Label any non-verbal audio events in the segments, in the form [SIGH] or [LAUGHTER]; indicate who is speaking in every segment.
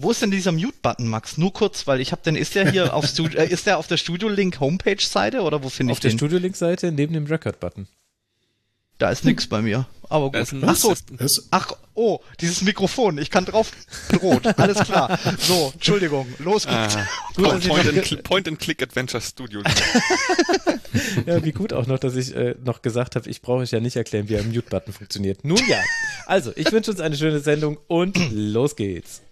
Speaker 1: Wo ist denn dieser Mute-Button, Max? Nur kurz, weil ich habe den, ist der hier [LAUGHS] auf, Studio, äh, ist der auf der Studio-Link Homepage-Seite oder wo finde ich
Speaker 2: den?
Speaker 1: Auf der
Speaker 2: Studio-Link-Seite neben dem Record-Button.
Speaker 1: Da ist nix bei mir. Aber gut. Ach so. Ach, oh, dieses Mikrofon. Ich kann drauf. Rot. Alles klar. So, Entschuldigung. Los geht's. Ah,
Speaker 3: point, point, and, [LAUGHS] point, and, Click Adventure Studio.
Speaker 2: ja, wie gut auch noch, dass ich äh, noch gesagt habe, ich brauche euch ja nicht erklären, wie ein Mute-Button funktioniert. Nun ja. Also, ich wünsche uns eine schöne Sendung und los geht's.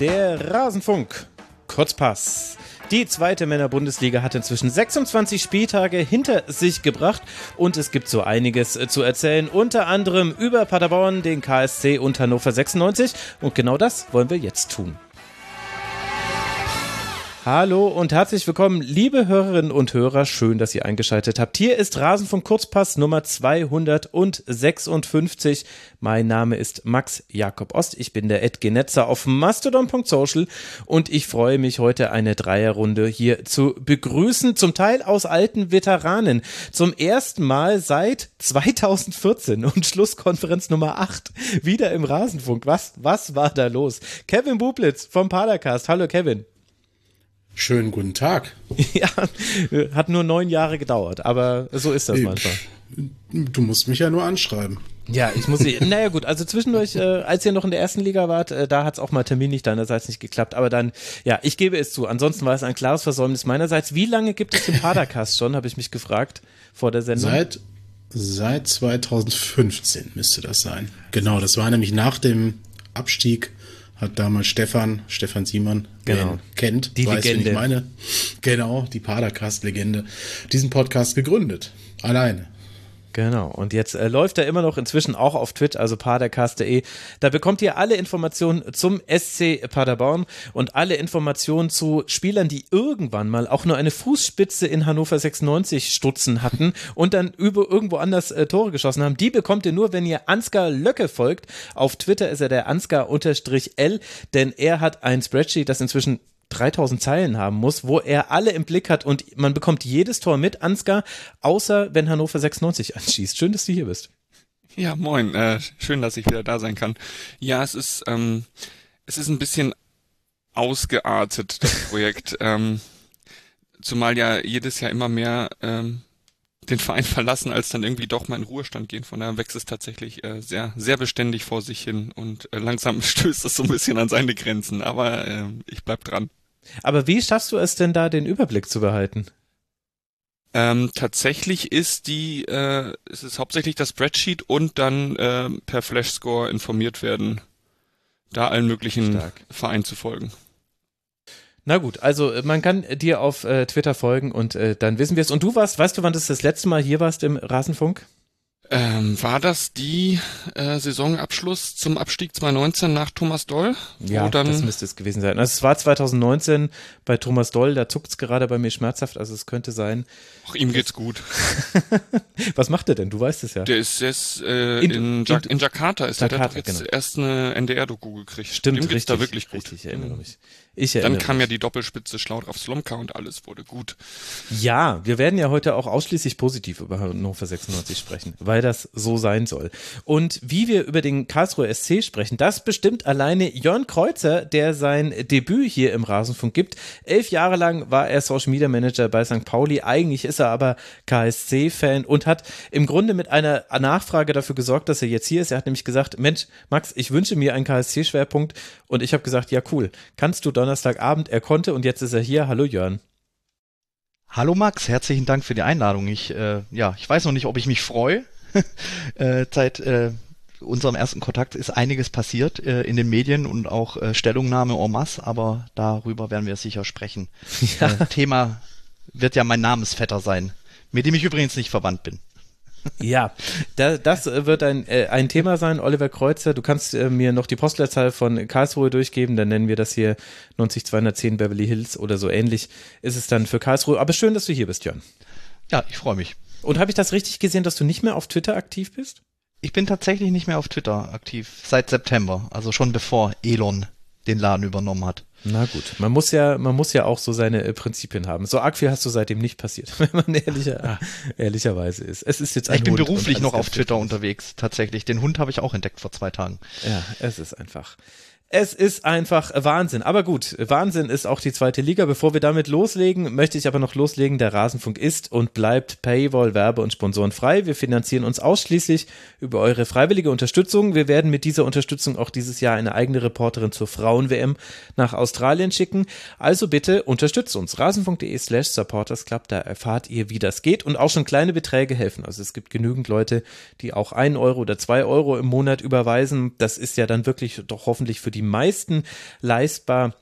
Speaker 2: Der Rasenfunk. Kurzpass. Die zweite Männerbundesliga hat inzwischen 26 Spieltage hinter sich gebracht und es gibt so einiges zu erzählen, unter anderem über Paderborn, den KSC und Hannover 96 und genau das wollen wir jetzt tun. Hallo und herzlich willkommen, liebe Hörerinnen und Hörer. Schön, dass ihr eingeschaltet habt. Hier ist Rasenfunk Kurzpass Nummer 256. Mein Name ist Max Jakob Ost. Ich bin der Ed Genetzer auf mastodon.social und ich freue mich heute eine Dreierrunde hier zu begrüßen. Zum Teil aus alten Veteranen. Zum ersten Mal seit 2014 und Schlusskonferenz Nummer 8 wieder im Rasenfunk. Was, was war da los? Kevin Bublitz vom Padercast. Hallo Kevin.
Speaker 4: Schönen guten Tag. [LAUGHS]
Speaker 2: Ja, hat nur neun Jahre gedauert, aber so ist das ich, manchmal.
Speaker 4: Du musst mich ja nur anschreiben.
Speaker 2: Ja, ich muss sie. naja, gut, also zwischendurch, äh, als ihr noch in der ersten Liga wart, äh, da hat es auch mal terminlich deinerseits nicht geklappt. Aber dann, ja, ich gebe es zu. Ansonsten war es ein klares Versäumnis meinerseits. Wie lange gibt es den Padercast schon, habe ich mich gefragt vor der Sendung?
Speaker 4: Seit, seit 2015 müsste das sein. Genau, das war nämlich nach dem Abstieg hat damals Stefan, Stefan Simon, genau. kennt,
Speaker 2: die weiß, Legende.
Speaker 4: ich meine. Genau, die Padercast-Legende, diesen Podcast gegründet. Alleine.
Speaker 2: Genau. Und jetzt äh, läuft er immer noch inzwischen auch auf Twitch, also padercast.de. Da bekommt ihr alle Informationen zum SC Paderborn und alle Informationen zu Spielern, die irgendwann mal auch nur eine Fußspitze in Hannover 96 stutzen hatten und dann über irgendwo anders äh, Tore geschossen haben. Die bekommt ihr nur, wenn ihr Ansgar Löcke folgt. Auf Twitter ist er der Ansgar-L, denn er hat ein Spreadsheet, das inzwischen 3000 Zeilen haben muss, wo er alle im Blick hat und man bekommt jedes Tor mit, Ansgar, außer wenn Hannover 96 [LAUGHS] anschießt. Schön, dass du hier bist.
Speaker 3: Ja, moin. Äh, schön, dass ich wieder da sein kann. Ja, es ist, ähm, es ist ein bisschen ausgeartet, das [LAUGHS] Projekt. ähm, zumal ja jedes Jahr immer mehr ähm, den Verein [LAUGHS] verlassen, als dann irgendwie doch mal in Ruhestand gehen. Von daher wächst es tatsächlich äh, sehr, sehr beständig vor sich hin und äh, langsam stößt es so ein bisschen an seine Grenzen. Aber äh, ich bleib dran.
Speaker 2: Aber wie schaffst du es denn da, den Überblick zu behalten?
Speaker 3: Ähm, tatsächlich ist die, äh, es ist hauptsächlich das Spreadsheet und dann äh, per Flashscore informiert werden, da allen möglichen Stark. Vereinen zu folgen.
Speaker 2: Na gut, also äh, man kann dir auf äh, Twitter folgen und äh, dann wissen wir es. Und du warst, weißt du, wann das das letzte Mal hier warst im Rasenfunk?
Speaker 3: Ähm, war das die äh, Saisonabschluss zum Abstieg 2019 nach Thomas Doll?
Speaker 2: Ja, das müsste es gewesen sein. Also es war 2019 bei Thomas Doll, da zuckt es gerade bei mir schmerzhaft, also es könnte sein.
Speaker 3: Ach, ihm geht's gut. [LAUGHS]
Speaker 2: Was macht er denn? Du weißt es ja.
Speaker 3: Der ist jetzt äh, in, in, ja in, Jakarta, ist Jakarta, er, der hat jetzt genau. erst eine NDR-Doku gekriegt.
Speaker 2: Stimmt, Dem
Speaker 3: geht's
Speaker 2: richtig,
Speaker 3: da wirklich
Speaker 2: gut. Richtig, ich erinnere mich.
Speaker 3: Ich Dann kam mich. ja die Doppelspitze Schlaut auf Slomka und alles wurde gut.
Speaker 2: Ja, wir werden ja heute auch ausschließlich positiv über Hannover 96 sprechen, weil das so sein soll. Und wie wir über den Karlsruher SC sprechen, das bestimmt alleine Jörn Kreuzer, der sein Debüt hier im Rasenfunk gibt. Elf Jahre lang war er Social Media Manager bei St. Pauli. Eigentlich ist er aber KSC-Fan und hat im Grunde mit einer Nachfrage dafür gesorgt, dass er jetzt hier ist. Er hat nämlich gesagt, Mensch, Max, ich wünsche mir einen KSC-Schwerpunkt. Und ich habe gesagt, ja cool, kannst du Donnerstagabend, er konnte und jetzt ist er hier. Hallo Jörn.
Speaker 1: Hallo Max, herzlichen Dank für die Einladung. Ich, äh, ja, ich weiß noch nicht, ob ich mich freue. [LAUGHS] äh, seit äh, unserem ersten Kontakt ist einiges passiert äh, in den Medien und auch äh, Stellungnahme en masse, aber darüber werden wir sicher sprechen. [LAUGHS] Ja. Äh, Thema wird ja mein Namensvetter sein, mit dem ich übrigens nicht verwandt bin.
Speaker 2: Ja, da, das wird ein, äh, ein Thema sein, Oliver Kreuzer. Du kannst äh, mir noch die Postleitzahl von Karlsruhe durchgeben, dann nennen wir das hier 90210 Beverly Hills oder so ähnlich ist es dann für Karlsruhe. Aber schön, dass du hier bist, Jörn.
Speaker 1: Ja, ich freue mich.
Speaker 2: Und habe ich das richtig gesehen, dass du nicht mehr auf Twitter aktiv bist?
Speaker 1: Ich bin tatsächlich nicht mehr auf Twitter aktiv seit September, also schon bevor Elon den Laden übernommen hat.
Speaker 2: Na gut, man muss ja, man muss ja auch so seine äh, Prinzipien haben. So arg viel hast du seitdem nicht passiert, [LAUGHS] wenn man ehrlicher, ah. ehrlicherweise ist. Es ist jetzt ein
Speaker 1: Ich bin Hund beruflich noch auf Twitter unterwegs, tatsächlich. Den Hund habe ich auch entdeckt vor zwei Tagen.
Speaker 2: Ja, es ist einfach. Es ist einfach Wahnsinn. Aber gut, Wahnsinn ist auch die zweite Liga. Bevor wir damit loslegen, möchte ich aber noch loslegen. Der Rasenfunk ist und bleibt Paywall, Werbe und Sponsoren frei. Wir finanzieren uns ausschließlich über eure freiwillige Unterstützung. Wir werden mit dieser Unterstützung auch dieses Jahr eine eigene Reporterin zur Frauen-WM nach Australien schicken. Also bitte unterstützt uns. Rasenfunk.de slash supportersclub. Da erfahrt ihr, wie das geht. Und auch schon kleine Beträge helfen. Also es gibt genügend Leute, die auch ein Euro oder zwei Euro im Monat überweisen. Das ist ja dann wirklich doch hoffentlich für die die meisten leistbar.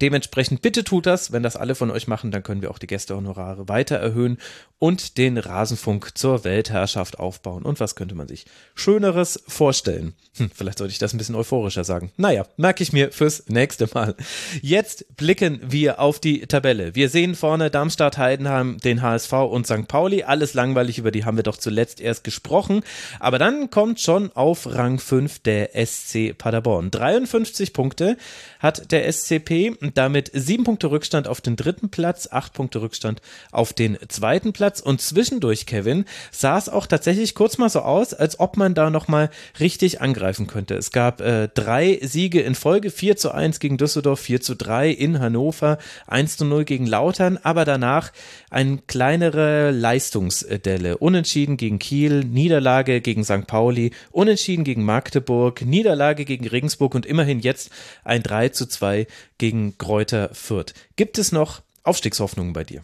Speaker 2: Dementsprechend bitte tut das. Wenn das alle von euch machen, dann können wir auch die Gästehonorare weiter erhöhen und den Rasenfunk zur Weltherrschaft aufbauen. Und was könnte man sich Schöneres vorstellen? Hm, vielleicht sollte ich das ein bisschen euphorischer sagen. Naja, merke ich mir fürs nächste Mal. Jetzt blicken wir auf die Tabelle. Wir sehen vorne Darmstadt, Heidenheim, den HSV und St. Pauli. Alles langweilig, über die haben wir doch zuletzt erst gesprochen. Aber dann kommt schon auf Rang 5 der SC Paderborn. 53 Punkte hat der SCP, damit 7 Punkte Rückstand auf den dritten Platz, 8 Punkte Rückstand auf den zweiten Platz. Platz und zwischendurch, Kevin, sah es auch tatsächlich kurz mal so aus, als ob man da nochmal richtig angreifen könnte. Es gab äh, drei Siege in Folge, 4 zu 1 gegen Düsseldorf, 4 zu 3 in Hannover, 1 zu 0 gegen Lautern, aber danach eine kleinere Leistungsdelle. Unentschieden gegen Kiel, Niederlage gegen St. Pauli, Unentschieden gegen Magdeburg, Niederlage gegen Regensburg und immerhin jetzt ein 3 zu 2 gegen Kräuter Fürth. Gibt es noch Aufstiegshoffnungen bei dir?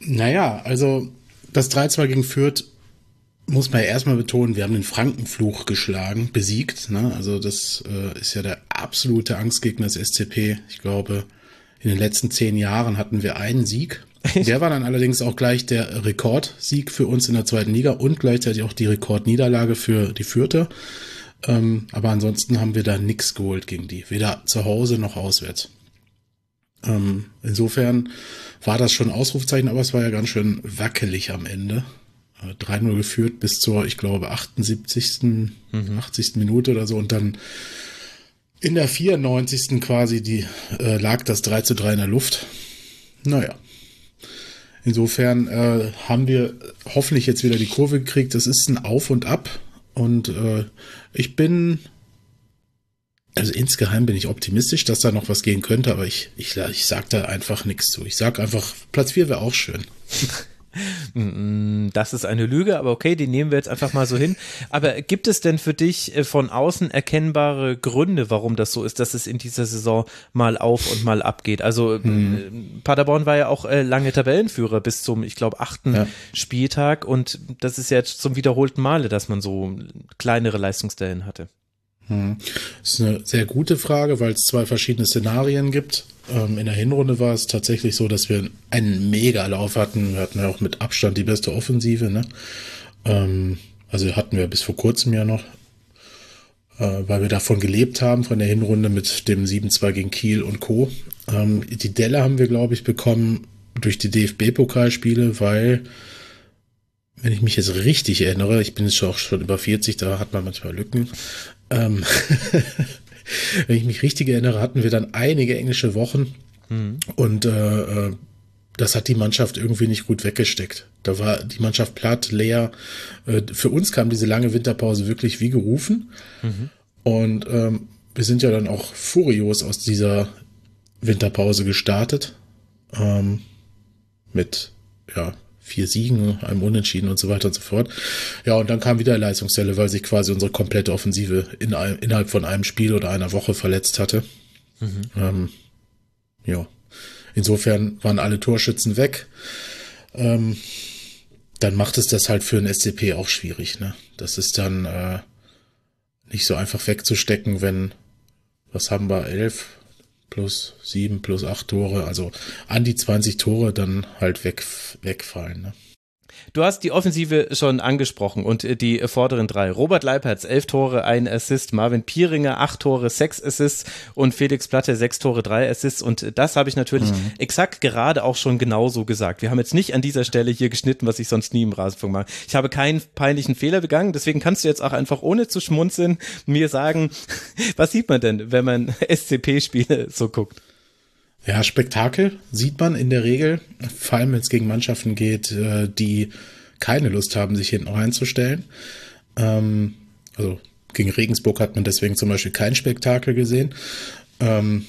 Speaker 4: Naja, also das 3-2 gegen Fürth muss man ja erstmal betonen, wir haben den Frankenfluch geschlagen, besiegt. Ne? Also das äh, ist ja der absolute Angstgegner des SCP. Ich glaube, in den letzten zehn Jahren hatten wir einen Sieg. Der war dann allerdings auch gleich der Rekordsieg für uns in der zweiten Liga und gleichzeitig auch die Rekordniederlage für die Vierte. Ähm, aber ansonsten haben wir da nichts geholt gegen die, weder zu Hause noch auswärts. Ähm, insofern war das schon Ausrufzeichen, aber es war ja ganz schön wackelig am Ende. 3-0 äh, geführt bis zur, ich glaube, 78., mhm. 80. Minute oder so und dann in der 94. quasi die, äh, lag das 3 zu 3 in der Luft. Naja. Insofern äh, haben wir hoffentlich jetzt wieder die Kurve gekriegt. Das ist ein Auf und Ab. Und äh, ich bin also insgeheim bin ich optimistisch, dass da noch was gehen könnte, aber ich, ich, ich sag da einfach nichts zu. Ich sag einfach, Platz 4 wäre auch schön. [LAUGHS]
Speaker 2: Das ist eine Lüge, aber okay, die nehmen wir jetzt einfach mal so hin. Aber gibt es denn für dich äh, von außen erkennbare Gründe, warum das so ist, dass es in dieser Saison mal auf und mal abgeht? Also hm. Paderborn war ja auch äh, lange Tabellenführer bis zum, ich glaube, achten ja. Spieltag und das ist ja jetzt zum wiederholten Male, dass man so kleinere Leistungsstellen hatte.
Speaker 4: Hm. Das ist eine sehr gute Frage, weil es zwei verschiedene Szenarien gibt. Ähm, in der Hinrunde war es tatsächlich so, dass wir einen Mega-Lauf hatten. Wir hatten ja auch mit Abstand die beste Offensive. Ne? Ähm, also hatten wir bis vor kurzem ja noch, äh, weil wir davon gelebt haben, von der Hinrunde mit dem 7-2 gegen Kiel und Co. Ähm, die Delle haben wir, glaube ich, bekommen durch die DFB-Pokalspiele, weil wenn ich mich jetzt richtig erinnere, ich bin jetzt auch schon über 40, da hat man manchmal Lücken, ähm, [LAUGHS] wenn ich mich richtig erinnere, hatten wir dann einige englische Wochen mhm. und äh, äh, das hat die Mannschaft irgendwie nicht gut weggesteckt. Da war die Mannschaft platt, leer. Äh, für uns kam diese lange Winterpause wirklich wie gerufen. Mhm. Und ähm, wir sind ja dann auch furios aus dieser Winterpause gestartet. Ähm, mit ja, vier Siegen, einem Unentschieden und so weiter und so fort. Ja, und dann kam wieder Leistungsstelle, weil sich quasi unsere komplette Offensive in einem, innerhalb von einem Spiel oder einer Woche verletzt hatte. Mhm. Ähm, ja, insofern waren alle Torschützen weg. Ähm, dann macht es das halt für ein SCP auch schwierig. Ne? Das ist dann äh, nicht so einfach wegzustecken, wenn, was haben wir, elf, plus sieben plus acht Tore, also an die 20 Tore dann halt weg, wegfallen. Ne?
Speaker 2: Du hast die Offensive schon angesprochen und äh, die vorderen drei. Robert Leipertz, elf Tore, ein Assist. Marvin Pieringer, acht Tore, sechs Assists. Und Felix Platte, sechs Tore, drei Assists. Und das habe ich natürlich mhm. exakt gerade auch schon genauso gesagt. Wir haben jetzt nicht an dieser Stelle hier geschnitten, was ich sonst nie im Rasenfunk mache. Ich habe keinen peinlichen Fehler begangen. Deswegen kannst du jetzt auch einfach ohne zu schmunzeln mir sagen, [LAUGHS] was sieht man denn, wenn man [LAUGHS] SCP-Spiele so guckt?
Speaker 4: Ja, Spektakel sieht man in der Regel, vor allem wenn es gegen Mannschaften geht, äh, die keine Lust haben, sich hinten reinzustellen. Ähm, also gegen Regensburg hat man deswegen zum Beispiel kein Spektakel gesehen. Ähm,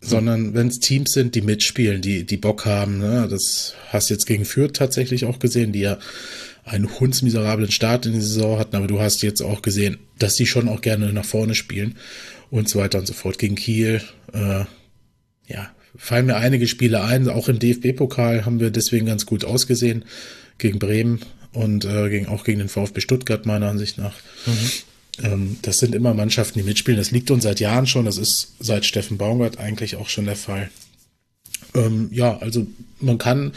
Speaker 4: sondern wenn es Teams sind, die mitspielen, die, die Bock haben. Ne? Das hast du jetzt gegen Fürth tatsächlich auch gesehen, die ja einen hundsmiserablen Start in die Saison hatten, aber du hast jetzt auch gesehen, dass die schon auch gerne nach vorne spielen und so weiter und so fort. Gegen Kiel, äh, ja, fallen mir einige Spiele ein. Auch im DFB-Pokal haben wir deswegen ganz gut ausgesehen gegen Bremen und äh, gegen, auch gegen den VfB Stuttgart meiner Ansicht nach. Mhm. Ähm, das sind immer Mannschaften, die mitspielen. Das liegt uns seit Jahren schon. Das ist seit Steffen Baumgart eigentlich auch schon der Fall. Ähm, ja, also man kann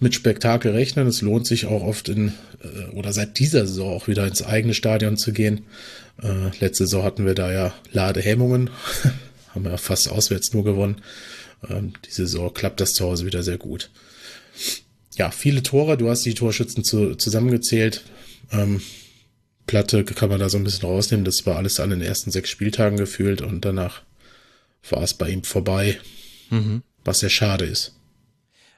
Speaker 4: mit Spektakel rechnen. Es lohnt sich auch oft in äh, oder seit dieser Saison auch wieder ins eigene Stadion zu gehen. Äh, letzte Saison hatten wir da ja Ladehemmungen. [LAUGHS] haben wir fast auswärts nur gewonnen. Ähm, diese Saison klappt das zu Hause wieder sehr gut. Ja, viele Tore. Du hast die Torschützen zu, zusammengezählt. Ähm, Platte kann man da so ein bisschen rausnehmen. Das war alles an den ersten sechs Spieltagen gefühlt und danach war es bei ihm vorbei. Mhm. Was sehr schade ist.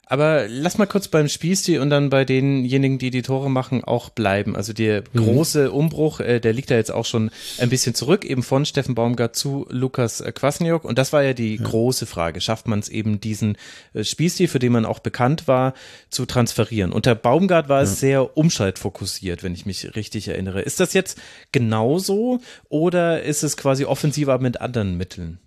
Speaker 2: Aber lass mal kurz beim Spielstil und dann bei denjenigen, die die Tore machen, auch bleiben. Also der mhm. große Umbruch, äh, der liegt da jetzt auch schon ein bisschen zurück, eben von Steffen Baumgart zu Lukas Kwasniok. Und das war ja die ja. große Frage. Schafft man es eben, diesen äh, Spielstil, für den man auch bekannt war, zu transferieren? Unter Baumgart war ja. es sehr umschaltfokussiert, wenn ich mich richtig erinnere. Ist das jetzt genauso oder ist es quasi offensiver mit anderen Mitteln?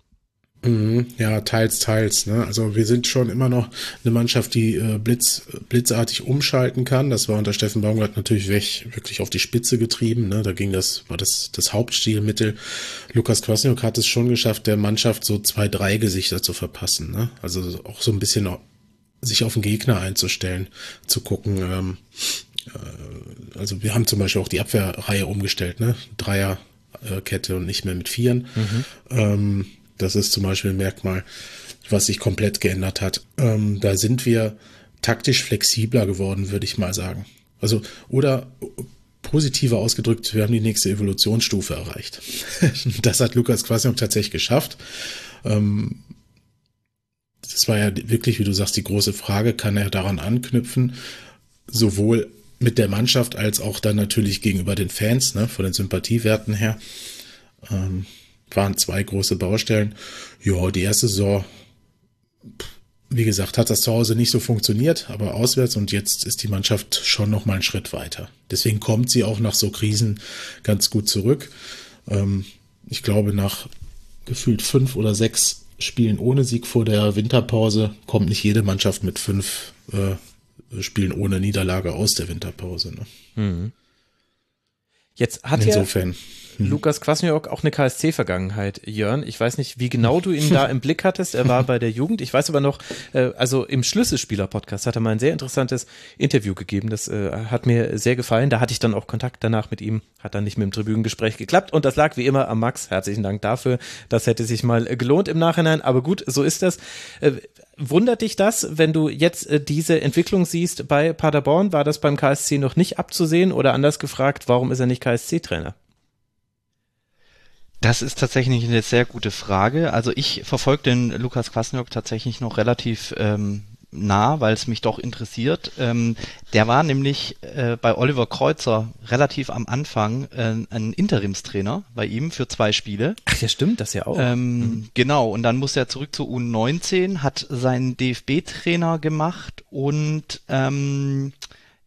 Speaker 4: Mhm, ja, teils, teils. Ne? Also wir sind schon immer noch eine Mannschaft, die äh, blitz, blitzartig umschalten kann. Das war unter Steffen Baumgart natürlich weg, wirklich auf die Spitze getrieben. Ne? Da ging das, war das das Hauptstilmittel. Lukas Kwasniok hat es schon geschafft, der Mannschaft so zwei, drei Gesichter zu verpassen. Ne? Also auch so ein bisschen sich auf den Gegner einzustellen, zu gucken. Ähm, äh, also wir haben zum Beispiel auch die Abwehrreihe umgestellt, ne? Dreierkette und nicht mehr mit Vieren. Mhm. Ähm, das ist zum Beispiel ein Merkmal, was sich komplett geändert hat. Ähm, da sind wir taktisch flexibler geworden, würde ich mal sagen. Also, oder positiver ausgedrückt, wir haben die nächste Evolutionsstufe erreicht. [LAUGHS] das hat Lukas Kwasniok tatsächlich geschafft. Ähm, das war ja wirklich, wie du sagst, die große Frage, kann er daran anknüpfen, sowohl mit der Mannschaft als auch dann natürlich gegenüber den Fans, ne, von den Sympathiewerten her. Ähm, waren zwei große Baustellen. Ja, die erste Saison, wie gesagt, hat das zu Hause nicht so funktioniert, aber auswärts und jetzt ist die Mannschaft schon noch mal einen Schritt weiter. Deswegen kommt sie auch nach so Krisen ganz gut zurück. Ähm, ich glaube, nach gefühlt fünf oder sechs Spielen ohne Sieg vor der Winterpause kommt nicht jede Mannschaft mit fünf äh, Spielen ohne Niederlage aus der Winterpause. Ne? Mhm.
Speaker 2: Jetzt hat Insofern. ja. Lukas Kwasniok auch eine KSC-Vergangenheit, Jörn. Ich weiß nicht, wie genau du ihn da im Blick hattest. Er war bei der Jugend. Ich weiß aber noch, äh, also im Schlüsselspieler-Podcast hat er mal ein sehr interessantes Interview gegeben. Das äh, hat mir sehr gefallen. Da hatte ich dann auch Kontakt danach mit ihm. Hat dann nicht mit dem Tribünengespräch geklappt. Und das lag wie immer am Max. Herzlichen Dank dafür. Das hätte sich mal gelohnt im Nachhinein. Aber gut, so ist das. Äh, wundert dich das, wenn du jetzt äh, diese Entwicklung siehst bei Paderborn? War das beim KSC noch nicht abzusehen? Oder anders gefragt, warum ist er nicht KSC-Trainer?
Speaker 1: Das ist tatsächlich eine sehr gute Frage. Also ich verfolge den Lukas Kwasniok tatsächlich noch relativ ähm, nah, weil es mich doch interessiert. Ähm, der war nämlich äh, bei Oliver Kreuzer relativ am Anfang äh, ein Interimstrainer bei ihm für zwei Spiele.
Speaker 2: Ach ja, stimmt, das ja auch.
Speaker 1: Ähm, mhm. Genau, und dann musste er zurück zu U19, hat seinen DFB-Trainer gemacht und ähm,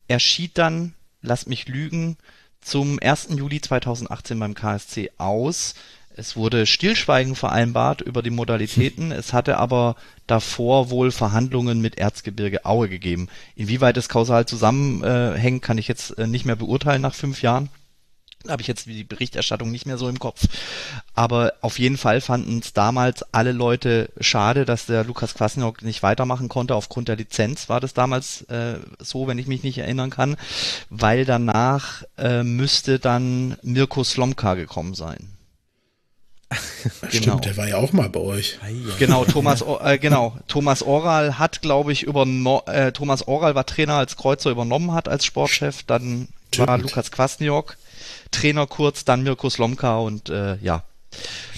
Speaker 1: er schied dann, lass mich lügen, zum 1. Juli 2018 beim KSC aus. Es wurde Stillschweigen vereinbart über die Modalitäten. Es hatte aber davor wohl Verhandlungen mit Erzgebirge Aue gegeben. Inwieweit es kausal zusammenhängt, kann ich jetzt äh, nicht mehr beurteilen nach fünf Jahren. Habe ich jetzt die Berichterstattung nicht mehr so im Kopf. Aber auf jeden Fall fanden es damals alle Leute schade, dass der Lukas Kwasniok nicht weitermachen konnte. Aufgrund der Lizenz war das damals äh, so, wenn ich mich nicht erinnern kann, weil danach äh, müsste dann Mirko Slomka gekommen sein. [LAUGHS]
Speaker 4: Stimmt, genau. der war ja auch mal bei euch.
Speaker 1: Genau, [LAUGHS] Thomas, äh, genau, Thomas Oral hat, glaube ich, über äh, Thomas Oral war Trainer, als Kreuzer übernommen hat als Sportchef. Dann Stimmt. war Lukas Kwasniok Trainer kurz, dann Mirko Slomka und äh, ja.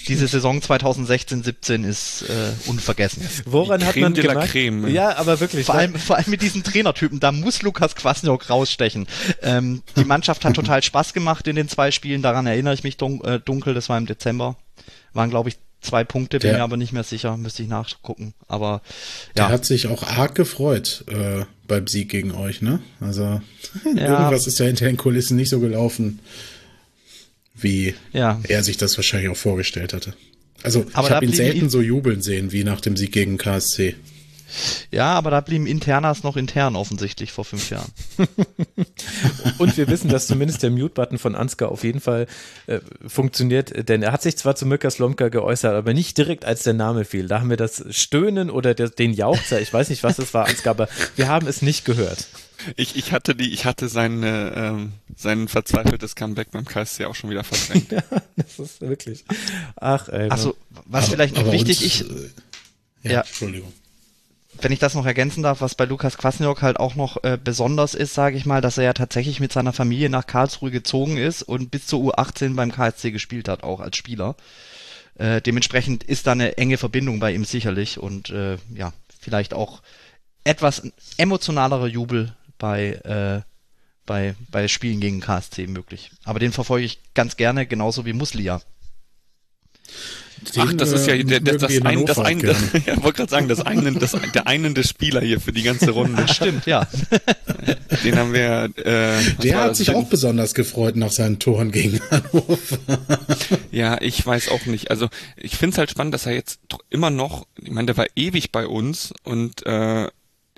Speaker 1: Diese Saison 2016-17 ist äh, unvergessen.
Speaker 2: Woran hat man gemerkt?
Speaker 1: Creme. Ja, aber wirklich. Vor allem, vor allem mit diesen Trainertypen, da muss Lukas Kwasniok rausstechen. Ähm, die Mannschaft hat total Spaß gemacht in den zwei Spielen, daran erinnere ich mich dun äh, dunkel, das war im Dezember. Waren, glaube ich, zwei Punkte, bin der, mir aber nicht mehr sicher, müsste ich nachgucken. Aber
Speaker 4: ja. Der hat sich auch arg gefreut äh, beim Sieg gegen euch, ne? Also [LAUGHS] ja. irgendwas ist ja hinter den Kulissen nicht so gelaufen wie ja. er sich das wahrscheinlich auch vorgestellt hatte. Also aber ich habe ihn selten so jubeln sehen wie nach dem Sieg gegen KSC.
Speaker 1: Ja, aber da blieben Internas noch intern offensichtlich vor fünf Jahren. [LAUGHS]
Speaker 2: Und wir wissen, dass zumindest der Mute-Button von Ansgar auf jeden Fall äh, funktioniert, denn er hat sich zwar zu Mirka Slomka geäußert, aber nicht direkt als der Name fiel. Da haben wir das Stöhnen oder der, den Jauchzer, ich weiß nicht, was das war, Ansgar, aber wir haben es nicht gehört.
Speaker 3: Ich, ich hatte die, ich hatte seine, ähm, sein verzweifeltes Comeback beim KSC auch schon wieder verdrängt. [LAUGHS] ja,
Speaker 2: das ist wirklich. Ach, ey.
Speaker 1: Also, was aber, vielleicht noch wichtig ist. Äh, ja, ja, Entschuldigung. Wenn ich das noch ergänzen darf, was bei Lukas Kwasniok halt auch noch äh, besonders ist, sage ich mal, dass er ja tatsächlich mit seiner Familie nach Karlsruhe gezogen ist und bis zur U18 beim KSC gespielt hat, auch als Spieler. Äh, dementsprechend ist da eine enge Verbindung bei ihm sicherlich und äh, ja, vielleicht auch etwas emotionalerer Jubel bei, äh, bei, bei Spielen gegen KSC möglich. Aber den verfolge ich ganz gerne, genauso wie Muslia.
Speaker 3: Den, Ach, das ist ja äh, der, der, das, ein, das ein, das, [LAUGHS] ja, wollte gerade sagen, das einen, das, der einende Spieler hier für die ganze Runde.
Speaker 1: Stimmt, ja. [LAUGHS]
Speaker 3: Den haben wir.
Speaker 4: Äh, der hat sich auch besonders gefreut nach seinen Toren gegen Hannover. [LAUGHS]
Speaker 3: ja, ich weiß auch nicht. Also ich finde es halt spannend, dass er jetzt immer noch, ich meine, der war ewig bei uns und äh,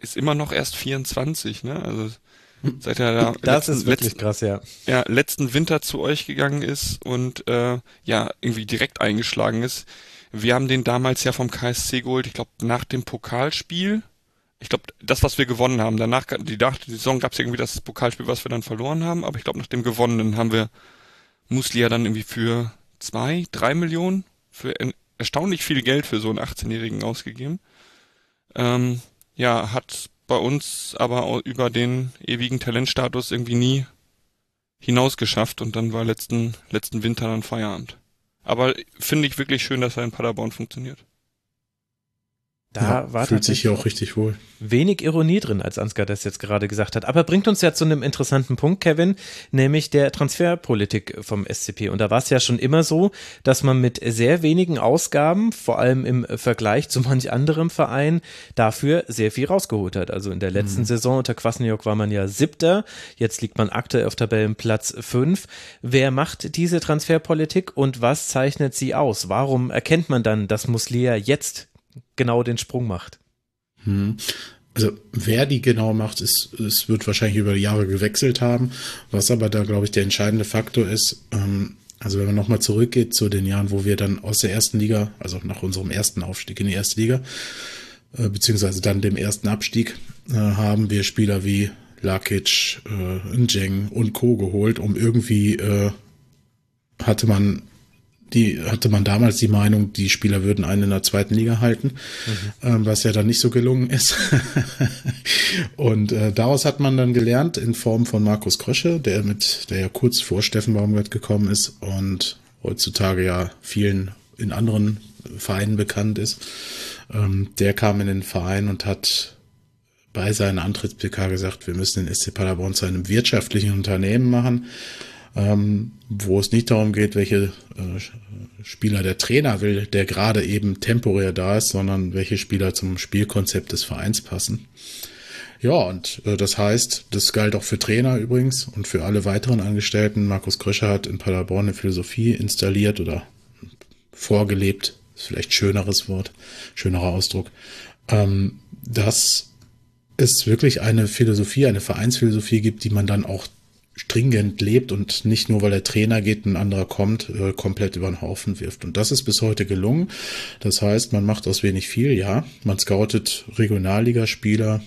Speaker 3: ist immer noch erst 24, ne? Also seit er da
Speaker 2: das letzten, ist wirklich letzten, krass, ja.
Speaker 3: Ja, letzten Winter zu euch gegangen ist und äh, ja, irgendwie direkt eingeschlagen ist. Wir haben den damals ja vom KSC geholt, ich glaube, nach dem Pokalspiel. Ich glaube, das, was wir gewonnen haben. Danach, die, nach der Saison gab es irgendwie das Pokalspiel, was wir dann verloren haben, aber ich glaube, nach dem gewonnenen haben wir Muslia dann irgendwie für zwei, drei Millionen, für erstaunlich viel Geld für so einen 18-Jährigen ausgegeben. Ähm, ja, hat bei uns aber über den ewigen Talentstatus irgendwie nie hinausgeschafft und dann war letzten, letzten Winter dann Feierabend. Aber finde ich wirklich schön, dass er in Paderborn funktioniert.
Speaker 2: Da ja, war
Speaker 4: fühlt sich ja auch richtig wohl.
Speaker 2: Wenig Ironie drin, als Ansgar das jetzt gerade gesagt hat. Aber bringt uns ja zu einem interessanten Punkt, Kevin, nämlich der Transferpolitik vom SCP. Und da war es ja schon immer so, dass man mit sehr wenigen Ausgaben, vor allem im Vergleich zu manch anderem Verein, dafür sehr viel rausgeholt hat. Also in der letzten mhm. Saison unter Kwasniok war man ja siebter, jetzt liegt man aktuell auf Tabellenplatz fünf. Wer macht diese Transferpolitik und was zeichnet sie aus? Warum erkennt man dann, dass Muslia jetzt genau den Sprung macht.
Speaker 4: Hm. Also wer die genau macht, ist, es wird wahrscheinlich über die Jahre gewechselt haben. Was aber da, glaube ich, der entscheidende Faktor ist, ähm, also wenn man nochmal zurückgeht zu den Jahren, wo wir dann aus der ersten Liga, also nach unserem ersten Aufstieg in die erste Liga, äh, beziehungsweise dann dem ersten Abstieg, äh, haben wir Spieler wie Lakic, äh, Njeng und Co. geholt, um irgendwie äh, hatte man die hatte man damals die Meinung, die Spieler würden einen in der zweiten Liga halten, mhm. ähm, was ja dann nicht so gelungen ist. [LAUGHS] und äh, daraus hat man dann gelernt in Form von Markus Krösche, der mit, der ja kurz vor Steffen Baumgart gekommen ist und heutzutage ja vielen in anderen Vereinen bekannt ist. Ähm, der kam in den Verein und hat bei seiner Antritts-PK gesagt, wir müssen den SC Paderborn zu einem wirtschaftlichen Unternehmen machen ähm, wo es nicht darum geht, welche äh, Spieler der Trainer will, der gerade eben temporär da ist, sondern welche Spieler zum Spielkonzept des Vereins passen. Ja, und äh, das heißt, das galt auch für Trainer übrigens und für alle weiteren Angestellten. Markus Kröscher hat in Paderborn eine Philosophie installiert oder vorgelebt, ist vielleicht schöneres Wort, schönerer Ausdruck, ähm, dass es wirklich eine Philosophie, eine Vereinsphilosophie gibt, die man dann auch stringent lebt und nicht nur, weil der Trainer geht, ein anderer kommt, äh, komplett über den Haufen wirft. Und das ist bis heute gelungen. Das heißt, man macht aus wenig viel, ja. Man scoutet Regionalligaspieler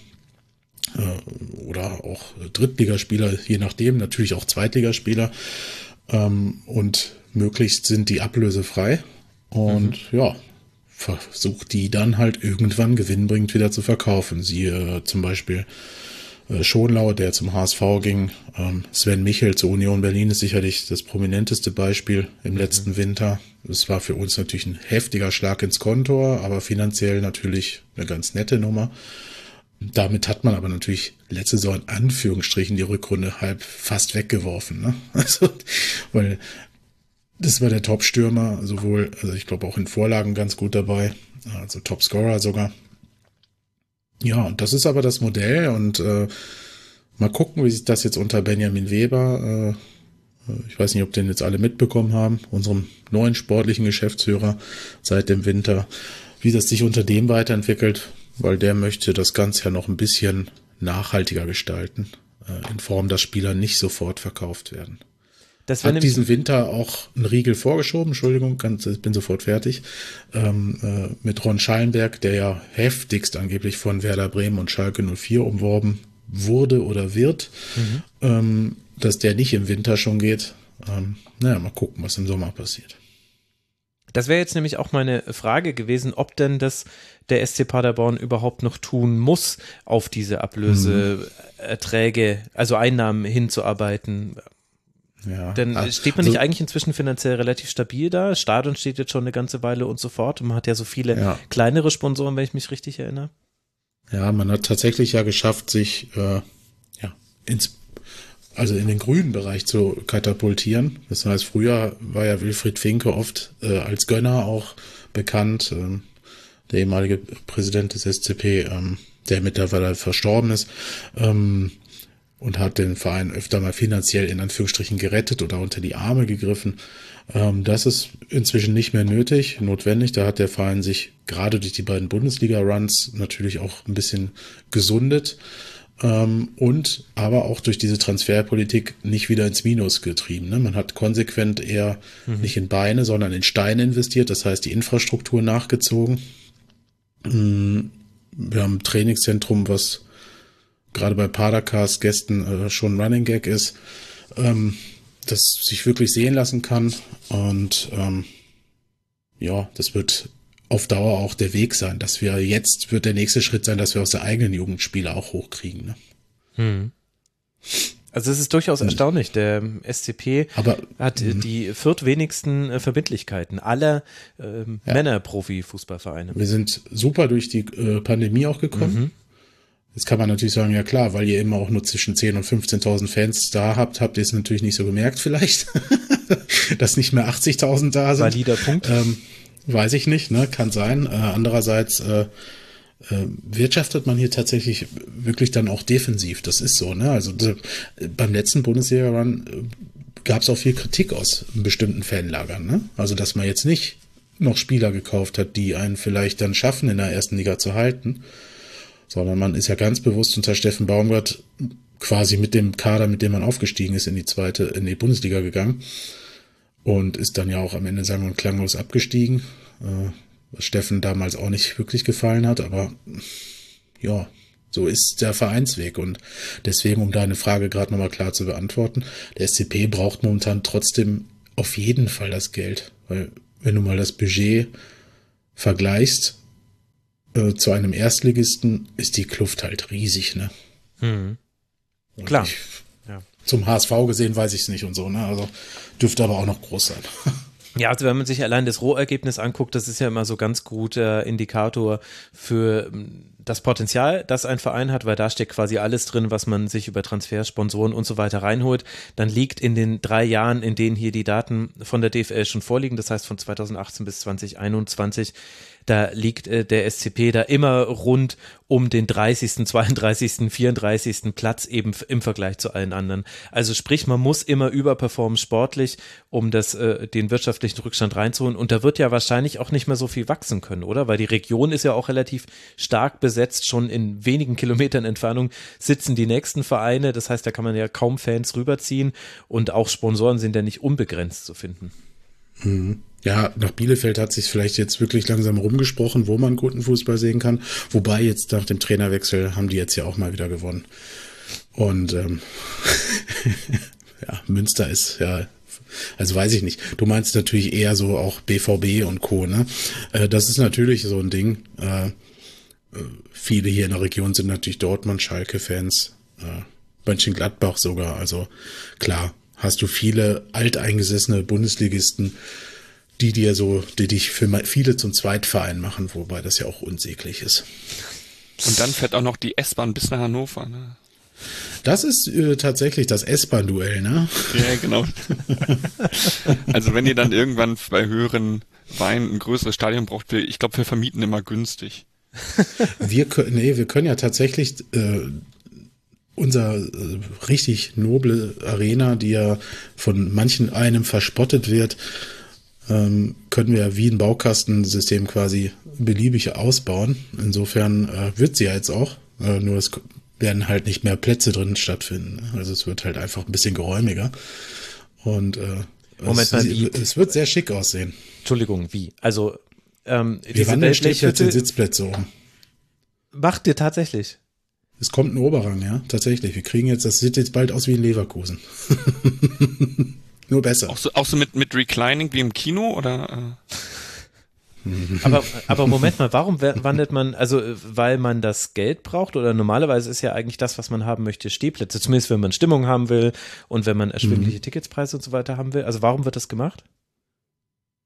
Speaker 4: äh, oder auch Drittligaspieler, je nachdem, natürlich auch Zweitligaspieler. Ähm, und möglichst sind die ablösefrei. Und mhm. ja, versucht die dann halt irgendwann gewinnbringend wieder zu verkaufen. Siehe äh, zum Beispiel Schonlau, der zum HSV ging. Ähm, Sven Michel zur Union Berlin ist sicherlich das prominenteste Beispiel im mhm. letzten Winter. Es war für uns natürlich ein heftiger Schlag ins Kontor, aber finanziell natürlich eine ganz nette Nummer. Damit hat man aber natürlich letzte Saison in Anführungsstrichen die Rückrunde halb fast weggeworfen. Ne? [LAUGHS] Also, weil das war der Top-Stürmer, sowohl, also ich glaube auch in Vorlagen ganz gut dabei, also Top-Scorer sogar. Ja, und das ist aber das Modell und äh, mal gucken, wie sich das jetzt unter Benjamin Weber, äh, ich weiß nicht, ob den jetzt alle mitbekommen haben, unserem neuen sportlichen Geschäftsführer seit dem Winter, wie das sich unter dem weiterentwickelt, weil der möchte das Ganze ja noch ein bisschen nachhaltiger gestalten, äh, in Form, dass Spieler nicht sofort verkauft werden. Das hat diesen Winter auch einen Riegel vorgeschoben, Entschuldigung, ganz, ich bin sofort fertig, ähm, äh, mit Ron Schallenberg, der ja heftigst angeblich von Werder Bremen und Schalke 04 umworben wurde oder wird, mhm. ähm, dass der nicht im Winter schon geht. Ähm, naja, mal gucken, was im Sommer passiert.
Speaker 2: Das wäre jetzt nämlich auch meine Frage gewesen, ob denn das der SC Paderborn überhaupt noch tun muss, auf diese Ablöseerträge, also Einnahmen hinzuarbeiten. Ja. Denn also, steht man nicht also, eigentlich inzwischen finanziell relativ stabil da? Das Stadion steht jetzt schon eine ganze Weile und so fort. Und man hat ja so viele ja. kleinere Sponsoren, wenn ich mich richtig erinnere.
Speaker 4: Ja, man hat tatsächlich ja geschafft, sich äh, ja, ins, also in den grünen Bereich zu katapultieren. Das heißt, früher war ja Wilfried Finke oft äh, als Gönner auch bekannt, äh, der ehemalige Präsident des SCP, ähm, der mittlerweile verstorben ist. Ähm, und hat den Verein öfter mal finanziell in Anführungsstrichen gerettet oder unter die Arme gegriffen. Ähm, das ist inzwischen nicht mehr nötig, notwendig. Da hat der Verein sich gerade durch die beiden Bundesliga-Runs natürlich auch ein bisschen gesundet ähm, und aber auch durch diese Transferpolitik nicht wieder ins Minus getrieben. Ne? Man hat konsequent eher mhm. nicht in Beine, sondern in Steine investiert, das heißt die Infrastruktur nachgezogen. Mm, wir haben ein Trainingszentrum, was gerade bei Padercast Gästen äh, schon Running Gag ist, ähm, das sich wirklich sehen lassen kann. Und ähm, ja, das wird auf Dauer auch der Weg sein, dass wir jetzt wird der nächste Schritt sein, dass wir aus der eigenen Jugendspiele auch hochkriegen. Ne? Hm.
Speaker 2: Also es ist durchaus erstaunlich. Der SCP Aber, hat mh. die viertwenigsten äh, Verbindlichkeiten aller ähm, ja. Männer-Profi-Fußballvereine.
Speaker 4: Wir sind super durch die äh, Pandemie auch gekommen. Mhm. Jetzt kann man natürlich sagen, ja klar, weil ihr immer auch nur zwischen 10 und 15.000 Fans da habt, habt ihr es natürlich nicht so gemerkt vielleicht, [LAUGHS] dass nicht mehr 80.000 da sind.
Speaker 2: Valider Punkt. Ähm,
Speaker 4: weiß ich nicht, ne? kann sein. Äh, andererseits äh, äh, wirtschaftet man hier tatsächlich wirklich dann auch defensiv. Das ist so. Ne? Also äh, beim letzten Bundesliga-Run äh, gab es auch viel Kritik aus bestimmten Fanlagern. Ne? Also dass man jetzt nicht noch Spieler gekauft hat, die einen vielleicht dann schaffen, in der ersten Liga zu halten sondern man ist ja ganz bewusst unter Steffen Baumgart quasi mit dem Kader, mit dem man aufgestiegen ist, in die zweite, in die Bundesliga gegangen und ist dann ja auch am Ende sagen wir klanglos abgestiegen, äh, was Steffen damals auch nicht wirklich gefallen hat, aber ja, so ist der Vereinsweg und deswegen, um deine Frage gerade nochmal klar zu beantworten, der SCP braucht momentan trotzdem auf jeden Fall das Geld, weil wenn du mal das Budget vergleichst, äh, zu einem Erstligisten ist die Kluft halt riesig, ne? Mhm.
Speaker 2: Klar.
Speaker 4: Ich, ja. Zum HSV gesehen weiß ich es nicht und so, ne? Also dürfte aber auch noch groß sein. [LAUGHS]
Speaker 2: Ja, also wenn man sich allein das Rohergebnis anguckt, das ist ja immer so ganz guter Indikator für ähm, das Potenzial, das ein Verein hat, weil da steht quasi alles drin, was man sich über Transfer, Sponsoren und so weiter reinholt, dann liegt in den drei Jahren, in denen hier die Daten von der DFL schon vorliegen, das heißt von 2018 bis 2021, da liegt äh, der SCP da immer rund um den 30., 32., 34. Platz eben im Vergleich zu allen anderen. Also sprich, man muss immer überperformen sportlich, um das, äh, den wirtschaftlichen Rückstand reinzuholen. Und da wird ja wahrscheinlich auch nicht mehr so viel wachsen können, oder? Weil die Region ist ja auch relativ stark besetzt. Schon in wenigen [LAUGHS] Kilometern Entfernung sitzen die nächsten Vereine. Das heißt, da kann man ja kaum Fans rüberziehen. Und auch Sponsoren sind ja nicht unbegrenzt zu finden.
Speaker 4: Mhm. Ja, nach Bielefeld hat sich vielleicht jetzt wirklich langsam rumgesprochen, wo man guten Fußball sehen kann. Wobei jetzt nach dem Trainerwechsel haben die jetzt ja auch mal wieder gewonnen. Und ähm, [LAUGHS] ja, Münster ist ja, also weiß ich nicht. Du meinst natürlich eher so auch BVB und Co. Ne? Äh, das ist natürlich so ein Ding. Äh, äh, viele hier in der Region sind natürlich Dortmund, Schalke-Fans, äh, Mönchengladbach sogar. Also klar, hast du viele alteingesessene Bundesligisten, die dir so, die dich für viele zum Zweitverein machen, wobei das ja auch unsäglich ist.
Speaker 3: Und dann fährt auch noch die S-Bahn bis nach Hannover. Ne?
Speaker 4: Das ist äh, tatsächlich das S-Bahn-Duell, ne?
Speaker 3: Ja, genau. [LAUGHS] also wenn ihr dann irgendwann bei höheren Weinen ein größeres Stadion braucht, ich glaube, wir vermieten immer günstig.
Speaker 4: wir können, nee, wir können ja tatsächlich äh, unser äh, richtig noble Arena, die ja von manchen einem verspottet wird, ähm, können wir wie ein Baukastensystem quasi beliebig ausbauen. Insofern äh, wird sie ja jetzt auch, äh, nur es werden halt nicht mehr Plätze drin stattfinden. Also es wird halt einfach ein bisschen geräumiger. Und äh, Moment es, wie? es wird sehr schick aussehen.
Speaker 2: Entschuldigung, wie? Also ähm,
Speaker 4: wir wandeln Stellplätze Sitzplätze um.
Speaker 2: Macht ihr tatsächlich?
Speaker 4: Es kommt ein Oberrang, ja, tatsächlich. Wir kriegen jetzt, das sieht jetzt bald aus wie ein Leverkusen. [LAUGHS] Nur besser.
Speaker 3: Auch so, auch so mit, mit Reclining wie im Kino oder?
Speaker 2: Äh? [LAUGHS] aber, aber Moment mal, warum wandelt man, also weil man das Geld braucht oder normalerweise ist ja eigentlich das, was man haben möchte, Stehplätze, zumindest wenn man Stimmung haben will und wenn man erschwingliche mhm. Ticketspreise und so weiter haben will. Also warum wird das gemacht?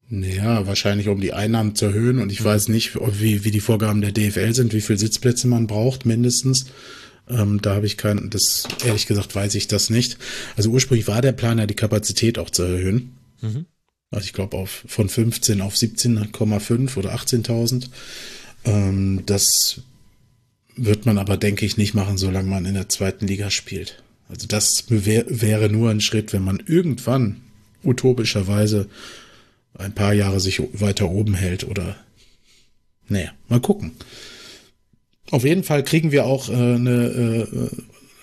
Speaker 4: Naja, wahrscheinlich um die Einnahmen zu erhöhen und ich mhm. weiß nicht, wie, wie die Vorgaben der DFL sind, wie viele Sitzplätze man braucht mindestens. Ähm, da habe ich kein, das ehrlich gesagt weiß ich das nicht. Also ursprünglich war der Plan ja die Kapazität auch zu erhöhen. Mhm. Also ich glaube auf von 15 auf 17,5 oder 18.000. Ähm, das wird man aber denke ich nicht machen, solange man in der zweiten Liga spielt. Also das wär, wäre nur ein Schritt, wenn man irgendwann utopischerweise ein paar Jahre sich weiter oben hält oder naja, mal gucken. Auf jeden Fall kriegen wir auch äh, eine äh,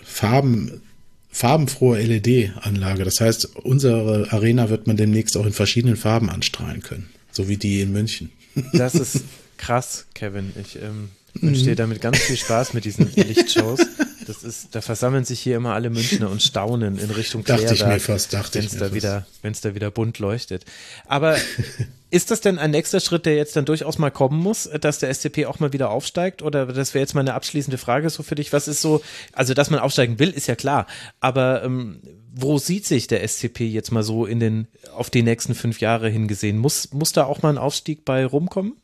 Speaker 4: Farben, farbenfrohe LED-Anlage. Das heißt, unsere Arena wird man demnächst auch in verschiedenen Farben anstrahlen können. So wie die in München. [LAUGHS]
Speaker 2: Das ist krass, Kevin. Ich ähm, wünsche dir damit ganz viel Spaß mit diesen [LAUGHS] Lichtshows. Das ist, da versammeln sich hier immer alle Münchner und staunen in Richtung
Speaker 4: Klärwerk. Dachte ich mir fast, dachte
Speaker 2: ich mir da fast. wieder, Wenn es da wieder bunt leuchtet. Aber [LAUGHS] ist das denn ein nächster Schritt, der jetzt dann durchaus mal kommen muss, dass der SCP auch mal wieder aufsteigt? Oder das wäre jetzt mal eine abschließende Frage so für dich. Was ist so, also dass man aufsteigen will, ist ja klar. Aber ähm, wo sieht sich der SCP jetzt mal so in den, auf die nächsten fünf Jahre hingesehen? Muss, muss da auch mal ein Aufstieg bei rumkommen?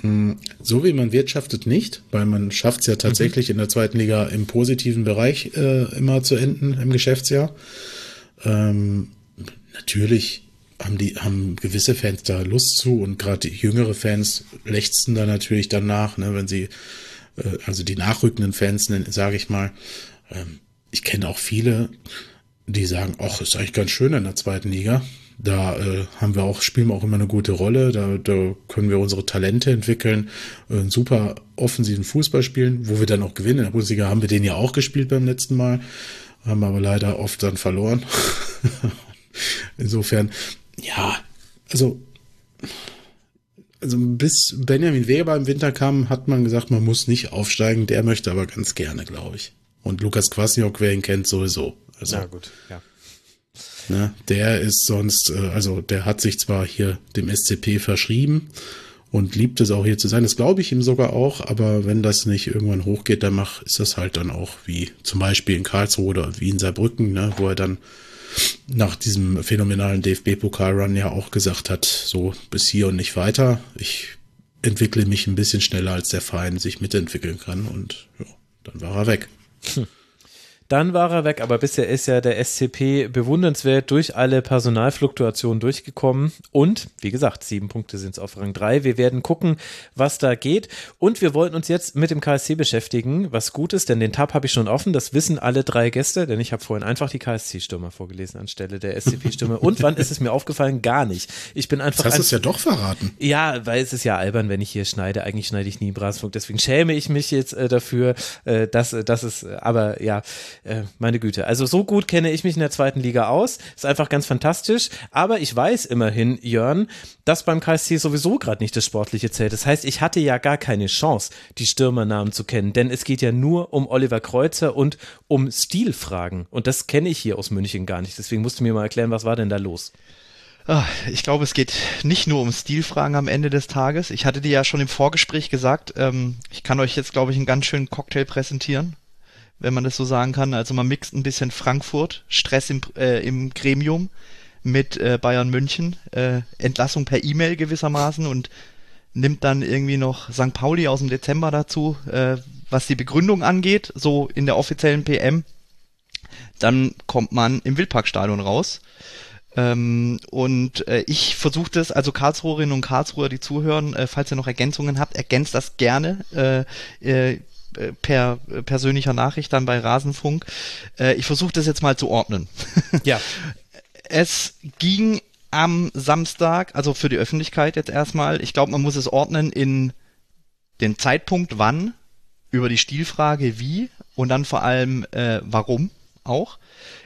Speaker 4: Hm, so wie man wirtschaftet nicht, weil man schafft es ja tatsächlich mhm. in der zweiten Liga im positiven Bereich äh, immer zu enden im Geschäftsjahr. Ähm, natürlich haben die haben gewisse Fans da Lust zu und gerade jüngere Fans lechzen da natürlich danach, ne, wenn sie äh, also die nachrückenden Fans, sage ich mal. Ähm, ich kenne auch viele, die sagen, ach, ist eigentlich ganz schön in der zweiten Liga. Da äh, haben wir auch, spielen wir auch immer eine gute Rolle. Da, da können wir unsere Talente entwickeln, äh, einen super offensiven Fußball spielen, wo wir dann auch gewinnen. In der Bundesliga haben wir den ja auch gespielt beim letzten Mal, haben aber leider oft dann verloren. [LAUGHS] Insofern, ja, also, also bis Benjamin Weber im Winter kam, hat man gesagt, man muss nicht aufsteigen. Der möchte aber ganz gerne, glaube ich. Und Lukas Kwasniok, wer ihn kennt, sowieso.
Speaker 2: Also, ja, gut, ja.
Speaker 4: Ne, der ist sonst, äh, also der hat sich zwar hier dem SCP verschrieben und liebt es auch hier zu sein. Das glaube ich ihm sogar auch, aber wenn das nicht irgendwann hochgeht, dann mach, ist das halt dann auch wie zum Beispiel in Karlsruhe oder wie in Saarbrücken, ne, wo er dann nach diesem phänomenalen DFB-Pokal-Run ja auch gesagt hat, so bis hier und nicht weiter. Ich entwickle mich ein bisschen schneller, als der Verein sich mitentwickeln kann und ja, dann war er weg. Hm. [LAUGHS]
Speaker 2: Dann war er weg, aber bisher ist ja der SCP bewundernswert durch alle Personalfluktuationen durchgekommen. Und, wie gesagt, sieben Punkte sind es auf Rang 3. Wir werden gucken, was da geht. Und wir wollten uns jetzt mit dem KSC beschäftigen, was gut ist, denn den Tab habe ich schon offen. Das wissen alle drei Gäste, denn ich habe vorhin einfach die KSC-Stürmer vorgelesen anstelle der SCP-Stürmer. Und wann ist es mir aufgefallen? Gar nicht. Ich bin einfach.
Speaker 4: Das hast
Speaker 2: ein,
Speaker 4: es ja doch verraten.
Speaker 2: Ja, weil es ist ja albern, wenn ich hier schneide. Eigentlich schneide ich nie Brasfunk. Deswegen schäme ich mich jetzt äh, dafür, äh, dass, äh, dass es, aber ja, äh, meine Güte. Also so gut kenne ich mich in der zweiten Liga aus. Ist einfach ganz fantastisch. Aber ich weiß immerhin, Jörn, dass beim KSC sowieso gerade nicht das Sportliche zählt. Das heißt, ich hatte ja gar keine Chance, die Stürmernamen zu kennen, denn es geht ja nur um Oliver Kreuzer und um Stilfragen. Und das kenne ich hier aus München gar nicht. Deswegen musst du mir mal erklären, was war denn da los?
Speaker 1: Ah, ich glaube, es geht nicht nur um Stilfragen am Ende des Tages. Ich hatte dir ja schon im Vorgespräch gesagt, ähm, ich kann euch jetzt, glaube ich, einen ganz schönen Cocktail präsentieren wenn man das so sagen kann. Also man mixt ein bisschen Frankfurt, Stress im, äh, im Gremium mit äh, Bayern München, äh, Entlassung per E-Mail gewissermaßen und nimmt dann irgendwie noch St. Pauli aus dem Dezember dazu, äh, was die Begründung angeht, so in der offiziellen PM. Dann kommt man im Wildparkstadion raus. Ähm, und äh, ich versuche das, also Karlsruherinnen und Karlsruher, die zuhören, äh, falls ihr noch Ergänzungen habt, ergänzt das gerne. Äh, äh, per äh, persönlicher Nachricht dann bei Rasenfunk. Äh, ich versuche das jetzt mal zu ordnen.
Speaker 2: Ja. [LAUGHS]
Speaker 1: es ging am Samstag, also für die Öffentlichkeit jetzt erstmal, ich glaube, man muss es ordnen in den Zeitpunkt, wann, über die Stilfrage wie und dann vor allem äh, warum auch.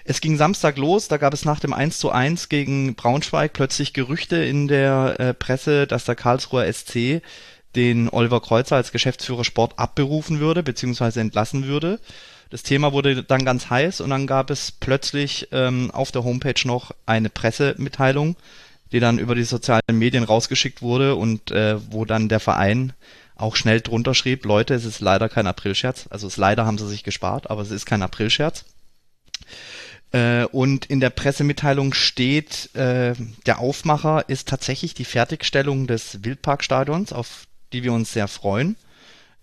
Speaker 1: Es ging Samstag los, da gab es nach dem 1 zu 1 gegen Braunschweig plötzlich Gerüchte in der äh, Presse, dass der Karlsruher SC den Oliver Kreuzer als Geschäftsführer Sport abberufen würde, beziehungsweise entlassen würde. Das Thema wurde dann ganz heiß und dann gab es plötzlich ähm, auf der Homepage noch eine Pressemitteilung, die dann über die sozialen Medien rausgeschickt wurde und äh, wo dann der Verein auch schnell drunter schrieb, Leute, es ist leider kein Aprilscherz. Also es leider haben sie sich gespart, aber es ist kein Aprilscherz. Äh, und in der Pressemitteilung steht, äh, der Aufmacher ist tatsächlich die Fertigstellung des Wildparkstadions, auf die wir uns sehr freuen,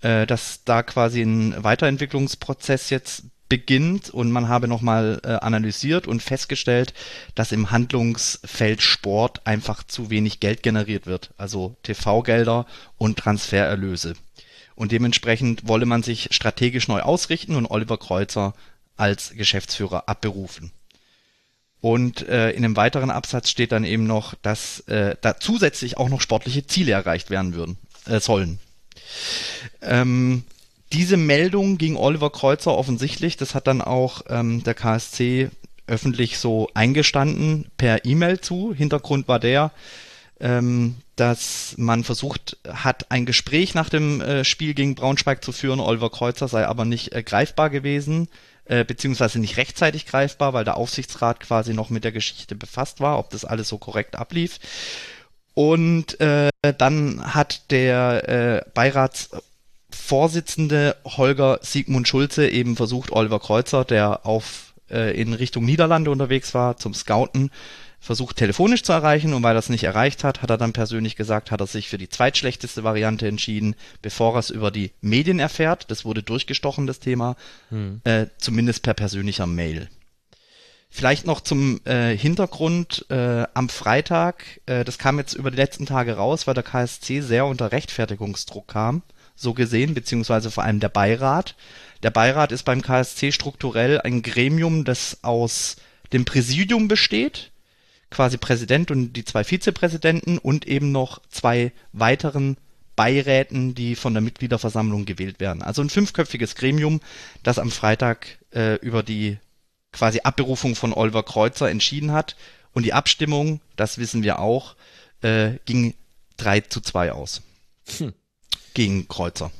Speaker 1: äh, dass da quasi ein Weiterentwicklungsprozess jetzt beginnt und man habe nochmal äh, analysiert und festgestellt, dass im Handlungsfeld Sport einfach zu wenig Geld generiert wird, also TV-Gelder und Transfererlöse. Und dementsprechend wolle man sich strategisch neu ausrichten und Oliver Kreuzer als Geschäftsführer abberufen. Und äh, in einem weiteren Absatz steht dann eben noch, dass äh, da zusätzlich auch noch sportliche Ziele erreicht werden würden äh, sollen. Ähm, diese Meldung ging Oliver Kreuzer offensichtlich, das hat dann auch ähm, der KSC öffentlich so eingestanden per E-Mail zu. Hintergrund war der, ähm, dass man versucht hat, ein Gespräch nach dem äh, Spiel gegen Braunschweig zu führen. Oliver Kreuzer sei aber nicht äh, greifbar gewesen, äh, beziehungsweise nicht rechtzeitig greifbar, weil der Aufsichtsrat quasi noch mit der Geschichte befasst war, ob das alles so korrekt ablief. Und äh, dann hat der äh, Beiratsvorsitzende Holger Siegmund Schulze eben versucht, Oliver Kreuzer, der auf äh, in Richtung Niederlande unterwegs war, zum Scouten, versucht telefonisch zu erreichen und weil er es nicht erreicht hat, hat er dann persönlich gesagt, hat er sich für die zweitschlechteste Variante entschieden, bevor er es über die Medien erfährt. Das wurde durchgestochen, das Thema, hm. äh, zumindest per persönlicher Mail. Vielleicht noch zum äh, Hintergrund äh, am Freitag, äh, das kam jetzt über die letzten Tage raus, weil der KSC sehr unter Rechtfertigungsdruck kam, so gesehen, beziehungsweise vor allem der Beirat. Der Beirat ist beim KSC strukturell ein Gremium, das aus dem Präsidium besteht, quasi Präsident und die zwei Vizepräsidenten und eben noch zwei weiteren Beiräten, die von der Mitgliederversammlung gewählt werden. Also ein fünfköpfiges Gremium, das am Freitag äh, über die quasi Abberufung von Oliver Kreuzer entschieden hat. Und die Abstimmung, das wissen wir auch, äh, ging 3 zu 2 aus. Hm. Gegen Kreuzer.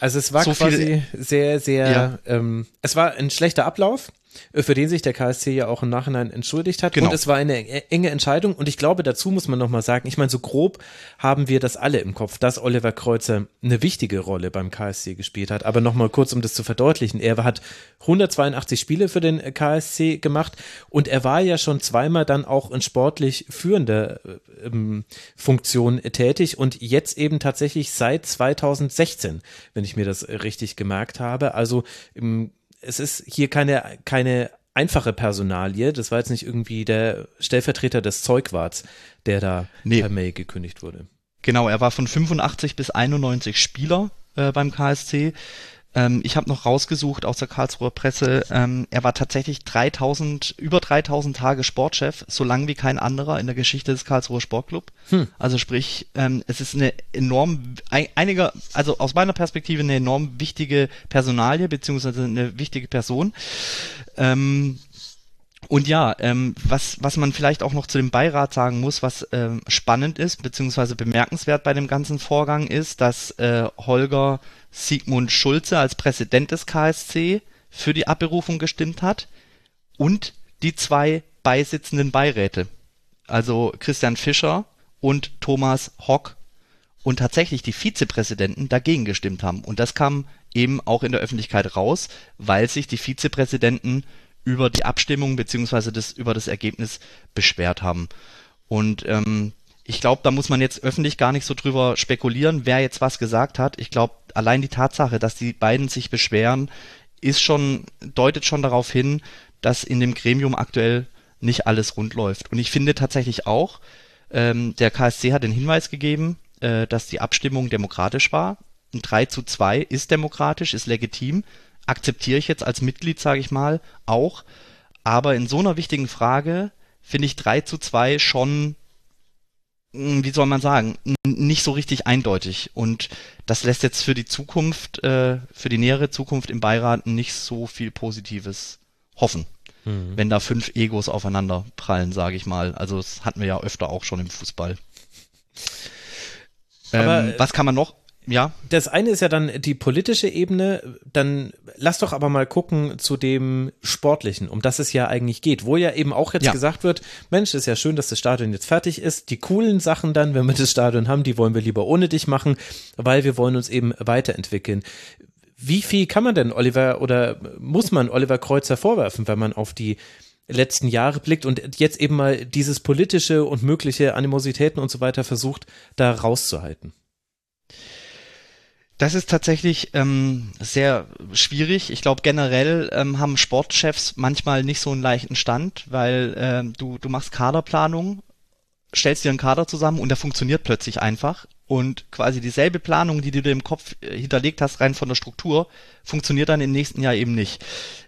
Speaker 2: Also es war so quasi viel, sehr, sehr, ja. ähm, es war ein schlechter Ablauf. Äh, für den sich der KSC ja auch im Nachhinein entschuldigt hat. Genau. Und es war eine e-, enge Entscheidung. Und ich glaube, dazu muss man nochmal sagen, ich meine, so grob haben wir das alle im Kopf, dass Oliver Kreuzer eine wichtige Rolle beim KSC gespielt hat. Aber nochmal kurz, um das zu verdeutlichen. Er hat 182 Spiele für den KSC gemacht und er war ja schon zweimal dann auch in sportlich führender ähm, Funktion tätig und jetzt eben tatsächlich seit 2016, wenn ich mir das richtig gemerkt habe. Also im es ist hier keine, keine einfache Personalie. Das war jetzt nicht irgendwie der Stellvertreter des Zeugwarts, der da nee. per Mail gekündigt wurde.
Speaker 1: Genau, er war von 85 bis 91 Spieler äh, beim KSC. Ähm, ich habe noch rausgesucht aus der Karlsruher Presse, ähm, er war tatsächlich 3000, über 3000 Tage Sportchef, so lang wie kein anderer in der Geschichte des Karlsruher Sportclub. Hm. Also sprich, ähm, es ist eine enorm, ein, einiger, also aus meiner Perspektive eine enorm wichtige Personalie, beziehungsweise eine wichtige Person. Ähm, und ja, ähm, was, was man vielleicht auch noch zu dem Beirat sagen muss, was ähm, spannend ist, beziehungsweise bemerkenswert bei dem ganzen Vorgang ist, dass äh, Holger Sigmund Schulze als Präsident des KSC für die Abberufung gestimmt hat und die zwei beisitzenden Beiräte, also Christian Fischer und Thomas Hock und tatsächlich die Vizepräsidenten dagegen gestimmt haben. Und das kam eben auch in der Öffentlichkeit raus, weil sich die Vizepräsidenten über die Abstimmung beziehungsweise das, über das Ergebnis beschwert haben. Und ähm, ich glaube, da muss man jetzt öffentlich gar nicht so drüber spekulieren, wer jetzt was gesagt hat. Ich glaube, allein die Tatsache, dass die beiden sich beschweren, ist schon, deutet schon darauf hin, dass in dem Gremium aktuell nicht alles rund läuft. Und ich finde tatsächlich auch, ähm, der KSC hat den Hinweis gegeben, äh, dass die Abstimmung demokratisch war. Ein 3 zu 2 ist demokratisch, ist legitim akzeptiere ich jetzt als Mitglied, sage ich mal, auch. Aber in so einer wichtigen Frage finde ich 3 zu 2 schon, wie soll man sagen, nicht so richtig eindeutig. Und das lässt jetzt für die Zukunft, äh, für die nähere Zukunft im Beirat nicht so viel Positives hoffen. Mhm. Wenn da fünf Egos aufeinander prallen, sage ich mal. Also das hatten wir ja öfter auch schon im Fußball. Ähm, was kann man noch? Ja.
Speaker 2: Das eine ist ja dann die politische Ebene, dann lass doch aber mal gucken zu dem sportlichen, um das es ja eigentlich geht, wo ja eben auch jetzt ja. gesagt wird, Mensch, ist ja schön, dass das Stadion jetzt fertig ist. Die coolen Sachen dann, wenn wir das Stadion haben, die wollen wir lieber ohne dich machen, weil wir wollen uns eben weiterentwickeln. Wie viel kann man denn Oliver oder muss man Oliver Kreuzer vorwerfen, wenn man auf die letzten Jahre blickt und jetzt eben mal dieses politische und mögliche Animositäten und so weiter versucht, da rauszuhalten?
Speaker 1: Das ist tatsächlich ähm, sehr schwierig. Ich glaube, generell ähm, haben Sportchefs manchmal nicht so einen leichten Stand, weil ähm, du, du machst Kaderplanung, stellst dir einen Kader zusammen und der funktioniert plötzlich einfach. Und quasi dieselbe Planung, die du dir im Kopf äh, hinterlegt hast, rein von der Struktur, funktioniert dann im nächsten Jahr eben nicht.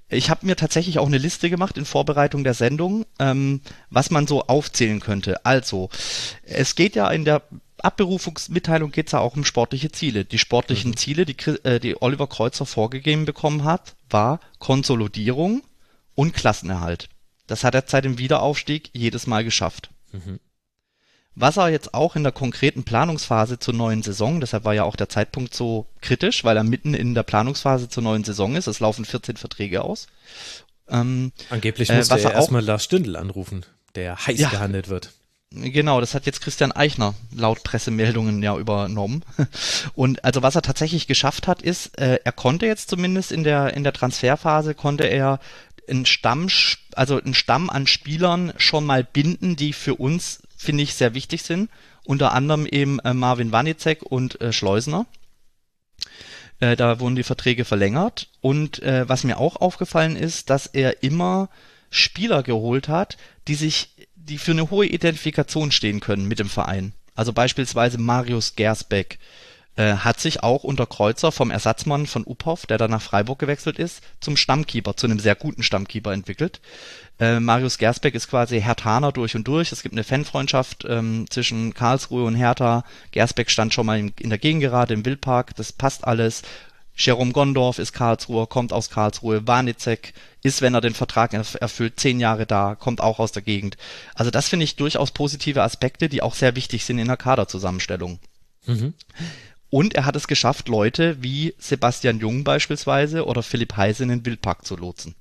Speaker 1: Ich habe mir tatsächlich auch eine Liste gemacht in Vorbereitung der Sendung, ähm, was man so aufzählen könnte. Also, es geht ja in der Abberufungsmitteilung geht es ja auch um sportliche Ziele. Die sportlichen mhm. Ziele, die, äh, die Oliver Kreuzer vorgegeben bekommen hat, war Konsolidierung und Klassenerhalt. Das hat er seit dem Wiederaufstieg jedes Mal geschafft. Mhm. Was er jetzt auch in der konkreten Planungsphase zur neuen Saison, deshalb war ja auch der Zeitpunkt so kritisch, weil er mitten in der Planungsphase zur neuen Saison ist, es laufen 14 Verträge aus.
Speaker 2: Ähm, Angeblich musste äh, er erstmal Lars Stündel anrufen, der heiß ja, gehandelt wird.
Speaker 1: Genau, das hat jetzt Christian Eichner laut Pressemeldungen ja übernommen. [LAUGHS] Und also was er tatsächlich geschafft hat, ist, äh, er konnte jetzt zumindest in der in der Transferphase konnte er einen Stamm, also einen Stamm an Spielern schon mal binden, die für uns finde ich sehr wichtig sind. Unter anderem eben äh, Marvin Wanicek und äh, Schleusner. Äh, da wurden die Verträge verlängert. Und äh, was mir auch aufgefallen ist, dass er immer Spieler geholt hat, die sich die für eine hohe Identifikation stehen können mit dem Verein. Also beispielsweise Marius Gersbeck äh, hat sich auch unter Kreuzer vom Ersatzmann von Uphoff, der dann nach Freiburg gewechselt ist, zum Stammkeeper, zu einem sehr guten Stammkeeper entwickelt. Äh, Marius Gersbeck ist quasi Hertaner durch und durch. Es gibt eine Fanfreundschaft ähm, zwischen Karlsruhe und Hertha. Gersbeck stand schon mal in, in der Gegengerade im Wildpark. Das passt alles. Jerome Gondorf ist Karlsruher, kommt aus Karlsruhe. Warnizek ist, wenn er den Vertrag erfüllt, zehn Jahre da, kommt auch aus der Gegend. Also das finde ich durchaus positive Aspekte, die auch sehr wichtig sind in der Kaderzusammenstellung. Mhm. Und er hat es geschafft, Leute wie Sebastian Jung beispielsweise oder Philipp Heise in den Wildpark zu lotsen.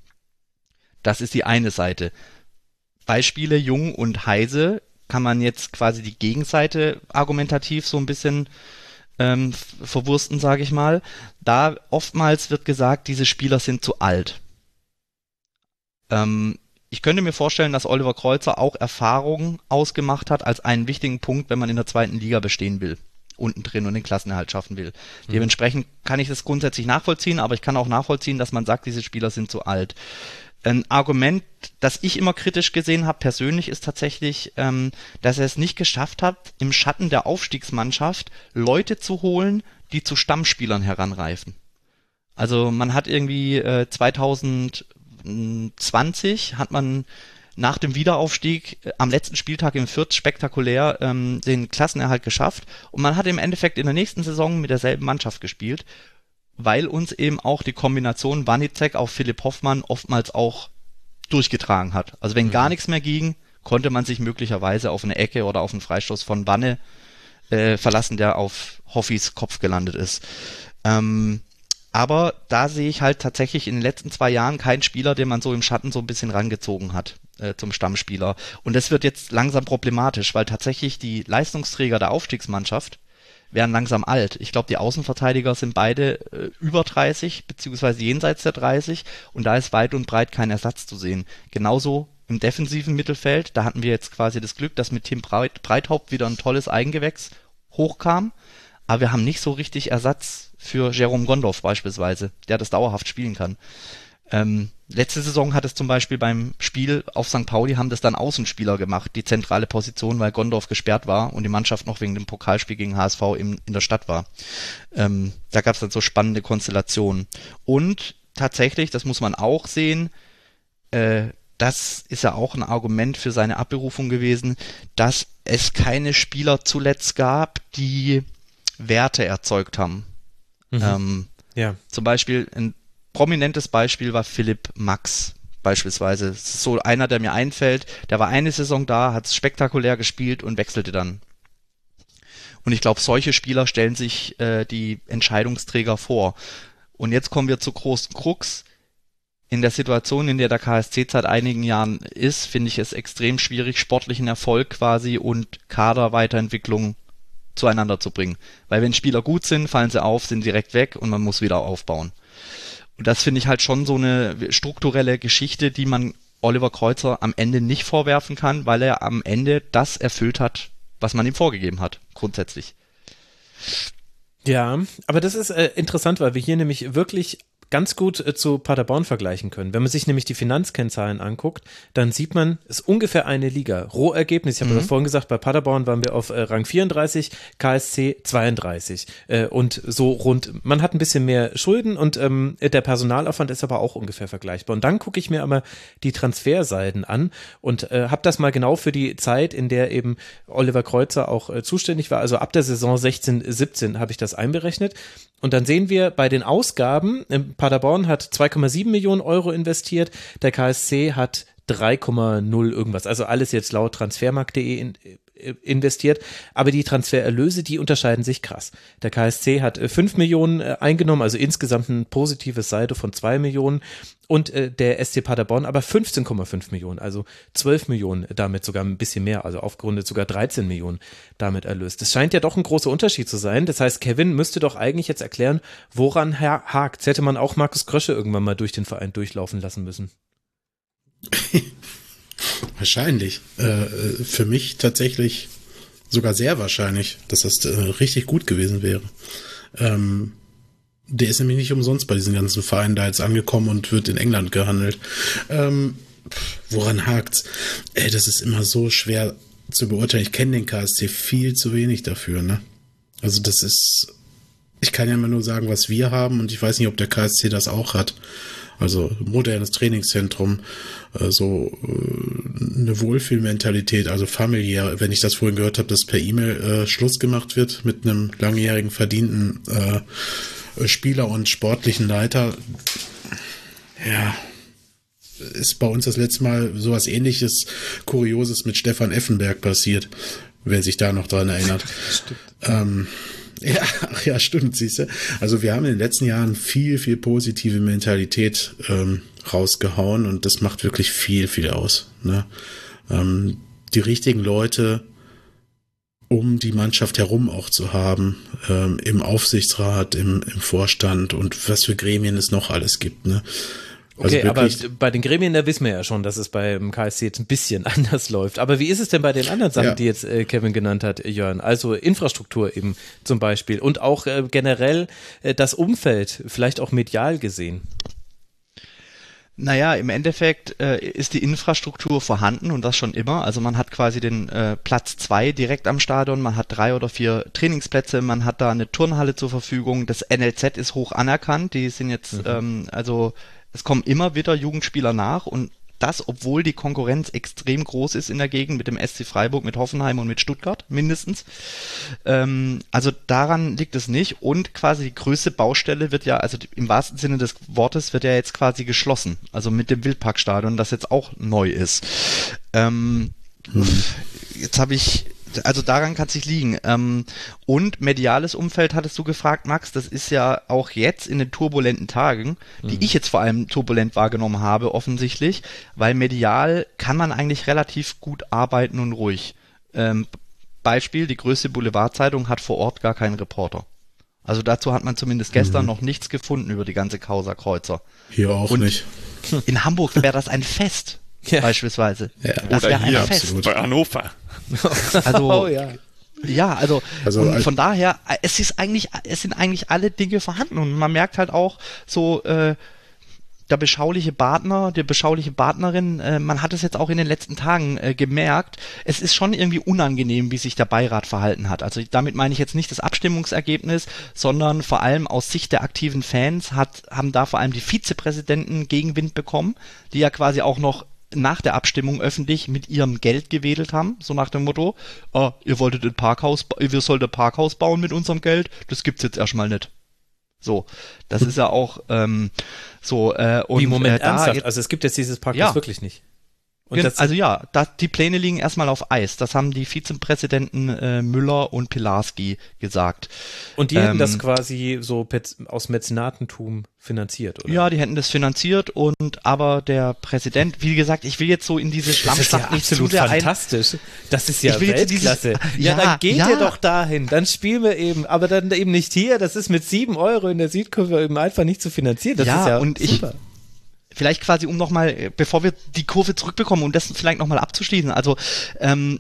Speaker 1: Das ist die eine Seite. Beispiele Jung und Heise kann man jetzt quasi die Gegenseite argumentativ so ein bisschen ähm, verwursten, sage ich mal. Da oftmals wird gesagt, diese Spieler sind zu alt. Ähm, ich könnte mir vorstellen, dass Oliver Kreuzer auch Erfahrung ausgemacht hat als einen wichtigen Punkt, wenn man in der zweiten Liga bestehen will. unten drin und den Klassenerhalt schaffen will. Mhm. Dementsprechend kann ich das grundsätzlich nachvollziehen, aber ich kann auch nachvollziehen, dass man sagt, diese Spieler sind zu alt. Ein Argument, das ich immer kritisch gesehen habe, persönlich, ist tatsächlich, ähm, dass er es nicht geschafft hat, im Schatten der Aufstiegsmannschaft Leute zu holen, die zu Stammspielern heranreifen. Also man hat irgendwie äh, 2020 hat man nach dem Wiederaufstieg äh, am letzten Spieltag im Fürth spektakulär ähm, den Klassenerhalt geschafft und man hat im Endeffekt in der nächsten Saison mit derselben Mannschaft gespielt, weil uns eben auch die Kombination Wanizek auf Philipp Hoffmann oftmals auch durchgetragen hat. Also wenn mhm. gar nichts mehr ging, konnte man sich möglicherweise auf eine Ecke oder auf einen Freistoß von Wanne äh, verlassen, der auf Hoffis Kopf gelandet ist. Ähm, aber da sehe ich halt tatsächlich in den letzten zwei Jahren keinen Spieler, den man so im Schatten so ein bisschen rangezogen hat äh, zum Stammspieler. Und das wird jetzt langsam problematisch, weil tatsächlich die Leistungsträger der Aufstiegsmannschaft werden langsam alt. Ich glaube, die Außenverteidiger sind beide äh, über 30, beziehungsweise jenseits der 30 und da ist weit und breit kein Ersatz zu sehen. Genauso im defensiven Mittelfeld, da hatten wir jetzt quasi das Glück, dass mit Tim Breit, Breithaupt wieder ein tolles Eigengewächs hochkam, aber wir haben nicht so richtig Ersatz für Jerome Gondorf beispielsweise, der das dauerhaft spielen kann. Ähm, letzte Saison hat es zum Beispiel beim Spiel auf St. Pauli haben das dann Außenspieler gemacht, die zentrale Position, weil Gondorf gesperrt war und die Mannschaft noch wegen dem Pokalspiel gegen HSV in, in der Stadt war. Ähm, da gab es dann so spannende Konstellationen. Und tatsächlich, das muss man auch sehen, äh, das ist ja auch ein Argument für seine Abberufung gewesen, dass es keine Spieler zuletzt gab, die Werte erzeugt haben. Mhm. Ähm, ja. Zum Beispiel ein prominentes Beispiel war Philipp Max beispielsweise. Das ist so einer, der mir einfällt. Der war eine Saison da, hat spektakulär gespielt und wechselte dann. Und ich glaube, solche Spieler stellen sich äh, die Entscheidungsträger vor. Und jetzt kommen wir zu großen Krux. In der Situation, in der der KSC seit einigen Jahren ist, finde ich es extrem schwierig, sportlichen Erfolg quasi und Kaderweiterentwicklung zueinander zu bringen. Weil wenn Spieler gut sind, fallen sie auf, sind direkt weg und man muss wieder aufbauen. Und das finde ich halt schon so eine strukturelle Geschichte, die man Oliver Kreuzer am Ende nicht vorwerfen kann, weil er am Ende das erfüllt hat, was man ihm vorgegeben hat, grundsätzlich.
Speaker 2: Ja, aber das ist äh, interessant, weil wir hier nämlich wirklich ganz gut äh, zu Paderborn vergleichen können. Wenn man sich nämlich die Finanzkennzahlen anguckt, dann sieht man, es ist ungefähr eine Liga. Rohergebnis, ich habe mhm. das vorhin gesagt, bei Paderborn waren wir auf äh, Rang 34, KSC 32 äh, und so rund. Man hat ein bisschen mehr Schulden und ähm, der Personalaufwand ist aber auch ungefähr vergleichbar. Und dann gucke ich mir aber die Transferseiten an und äh, habe das mal genau für die Zeit, in der eben Oliver Kreuzer auch zuständig war, also ab der Saison 16, 17 habe ich das einberechnet. Und dann sehen wir bei den Ausgaben, Paderborn hat 2,7 Millionen Euro investiert, der KSC hat 3,0 irgendwas. Also alles jetzt laut transfermarkt.de äh, investiert. Aber die Transfererlöse, die unterscheiden sich krass. Der KSC hat 5 äh, Millionen äh, eingenommen, also insgesamt ein positives Saldo von 2 Millionen. Und der SC Paderborn aber 15,5 Millionen, also 12 Millionen damit sogar ein bisschen mehr, also aufgerundet sogar 13 Millionen damit erlöst. Das scheint ja doch ein großer Unterschied zu sein. Das heißt, Kevin müsste doch eigentlich jetzt erklären, woran hakt. Hätte man auch Markus Krösche irgendwann mal durch den Verein durchlaufen lassen müssen. [LAUGHS]
Speaker 4: Wahrscheinlich. Äh, für mich tatsächlich sogar sehr wahrscheinlich, dass das äh, richtig gut gewesen wäre. Ähm, der ist nämlich nicht umsonst bei diesen ganzen Vereinen da jetzt angekommen und wird in England gehandelt. Ähm, woran hakt's? Ey, das ist immer so schwer zu beurteilen. Ich kenne den KSC viel zu wenig dafür, ne? Also das ist, ich kann ja immer nur sagen, was wir haben und ich weiß nicht, ob der KSC das auch hat also modernes Trainingszentrum, äh, so äh, eine Wohlfühlmentalität, also familiär. Wenn ich das vorhin gehört habe, dass per E-Mail äh, Schluss gemacht wird mit einem langjährigen verdienten äh, Spieler und sportlichen Leiter, ja, ist bei uns das letzte Mal sowas ähnliches, Kurioses mit Stefan Effenberg passiert, wer sich da noch dran erinnert. Ähm, [LAUGHS] ja, ach ja, stimmt, siehst du. Also wir haben in den letzten Jahren viel, viel positive Mentalität ähm, rausgehauen und das macht wirklich viel, viel aus. Ne? Ähm, die richtigen Leute um die Mannschaft herum auch zu haben, ähm, im Aufsichtsrat, im, im Vorstand und was für Gremien es noch alles gibt. Ne?
Speaker 2: Okay, also aber bei den Gremien, da wissen wir ja schon, dass es beim KSC jetzt ein bisschen [LAUGHS] anders läuft. Aber wie ist es denn bei den anderen Sachen, ja. die jetzt äh, Kevin genannt hat, Jörn? Also Infrastruktur eben zum Beispiel und auch äh, generell äh, das Umfeld, vielleicht auch medial gesehen.
Speaker 1: Naja, im Endeffekt äh, ist die Infrastruktur vorhanden und das schon immer. Also man hat quasi den äh, Platz zwei direkt am Stadion, man hat drei oder vier Trainingsplätze, man hat da eine Turnhalle zur Verfügung. Das NLZ ist hoch anerkannt. Die sind jetzt, mhm. ähm, also es kommen immer wieder Jugendspieler nach und das, obwohl die Konkurrenz extrem groß ist in der Gegend mit dem SC Freiburg, mit Hoffenheim und mit Stuttgart mindestens. Ähm, also daran liegt es nicht. Und quasi die größte Baustelle wird ja, also im wahrsten Sinne des Wortes, wird ja jetzt quasi geschlossen. Also mit dem Wildparkstadion, das jetzt auch neu ist. Ähm, hm. Jetzt habe ich also daran kann es sich liegen. Ähm, und mediales Umfeld hattest du gefragt, Max, das ist ja auch jetzt in den turbulenten Tagen, die mhm. ich jetzt vor allem turbulent wahrgenommen habe, offensichtlich, weil medial kann man eigentlich relativ gut arbeiten und ruhig. Ähm, Beispiel, die größte Boulevardzeitung hat vor Ort gar keinen Reporter. Also dazu hat man zumindest gestern mhm. noch nichts gefunden über die ganze Causa Kreuzer.
Speaker 4: Hier auch und nicht.
Speaker 1: In Hamburg wäre das ein Fest, [LAUGHS] ja. beispielsweise.
Speaker 3: Ja. Das wäre ein Fest. Absolut. Bei Hannover. [LAUGHS]
Speaker 1: Also, oh, ja. Ja, also, also von daher, es ist eigentlich, es sind eigentlich alle Dinge vorhanden und man merkt halt auch so, äh, der beschauliche Partner, die beschauliche Partnerin, äh, man hat es jetzt auch in den letzten Tagen äh, gemerkt, es ist schon irgendwie unangenehm, wie sich der Beirat verhalten hat. Also damit meine ich jetzt nicht das Abstimmungsergebnis, sondern vor allem aus Sicht der aktiven Fans hat, haben da vor allem die Vizepräsidenten Gegenwind bekommen, die ja quasi auch noch nach der Abstimmung öffentlich mit ihrem Geld gewedelt haben, so nach dem Motto, ah, ihr wolltet ein Parkhaus, wir sollten ein Parkhaus bauen mit unserem Geld, das gibt's jetzt erstmal nicht. So, das ist ja auch ähm, so. Äh,
Speaker 2: und, Wie Moment äh, ernsthaft? also es gibt jetzt dieses Parkhaus ja. wirklich nicht.
Speaker 1: Und das, also ja, das, die Pläne liegen erstmal auf Eis. Das haben die Vizepräsidenten äh, Müller und Pilarski gesagt.
Speaker 2: Und die ähm, hätten das ähm, quasi so aus Mäzenatentum finanziert, oder?
Speaker 1: Ja, die hätten das finanziert und aber der Präsident, wie gesagt, ich will jetzt so in diese Schlammschlacht
Speaker 2: ja nicht zu sehr
Speaker 1: fantastisch.
Speaker 2: Ein das ist ja Weltklasse. Dieses, ja, ja, dann geht ja. ihr doch dahin, dann spielen wir eben, aber dann eben nicht hier. Das ist mit sieben Euro in der Südkurve eben einfach nicht zu finanzieren. Das
Speaker 1: ja,
Speaker 2: ist ja
Speaker 1: und super. ich vielleicht quasi, um nochmal, äh, bevor wir die Kurve zurückbekommen, um das vielleicht nochmal abzuschließen. Also ähm,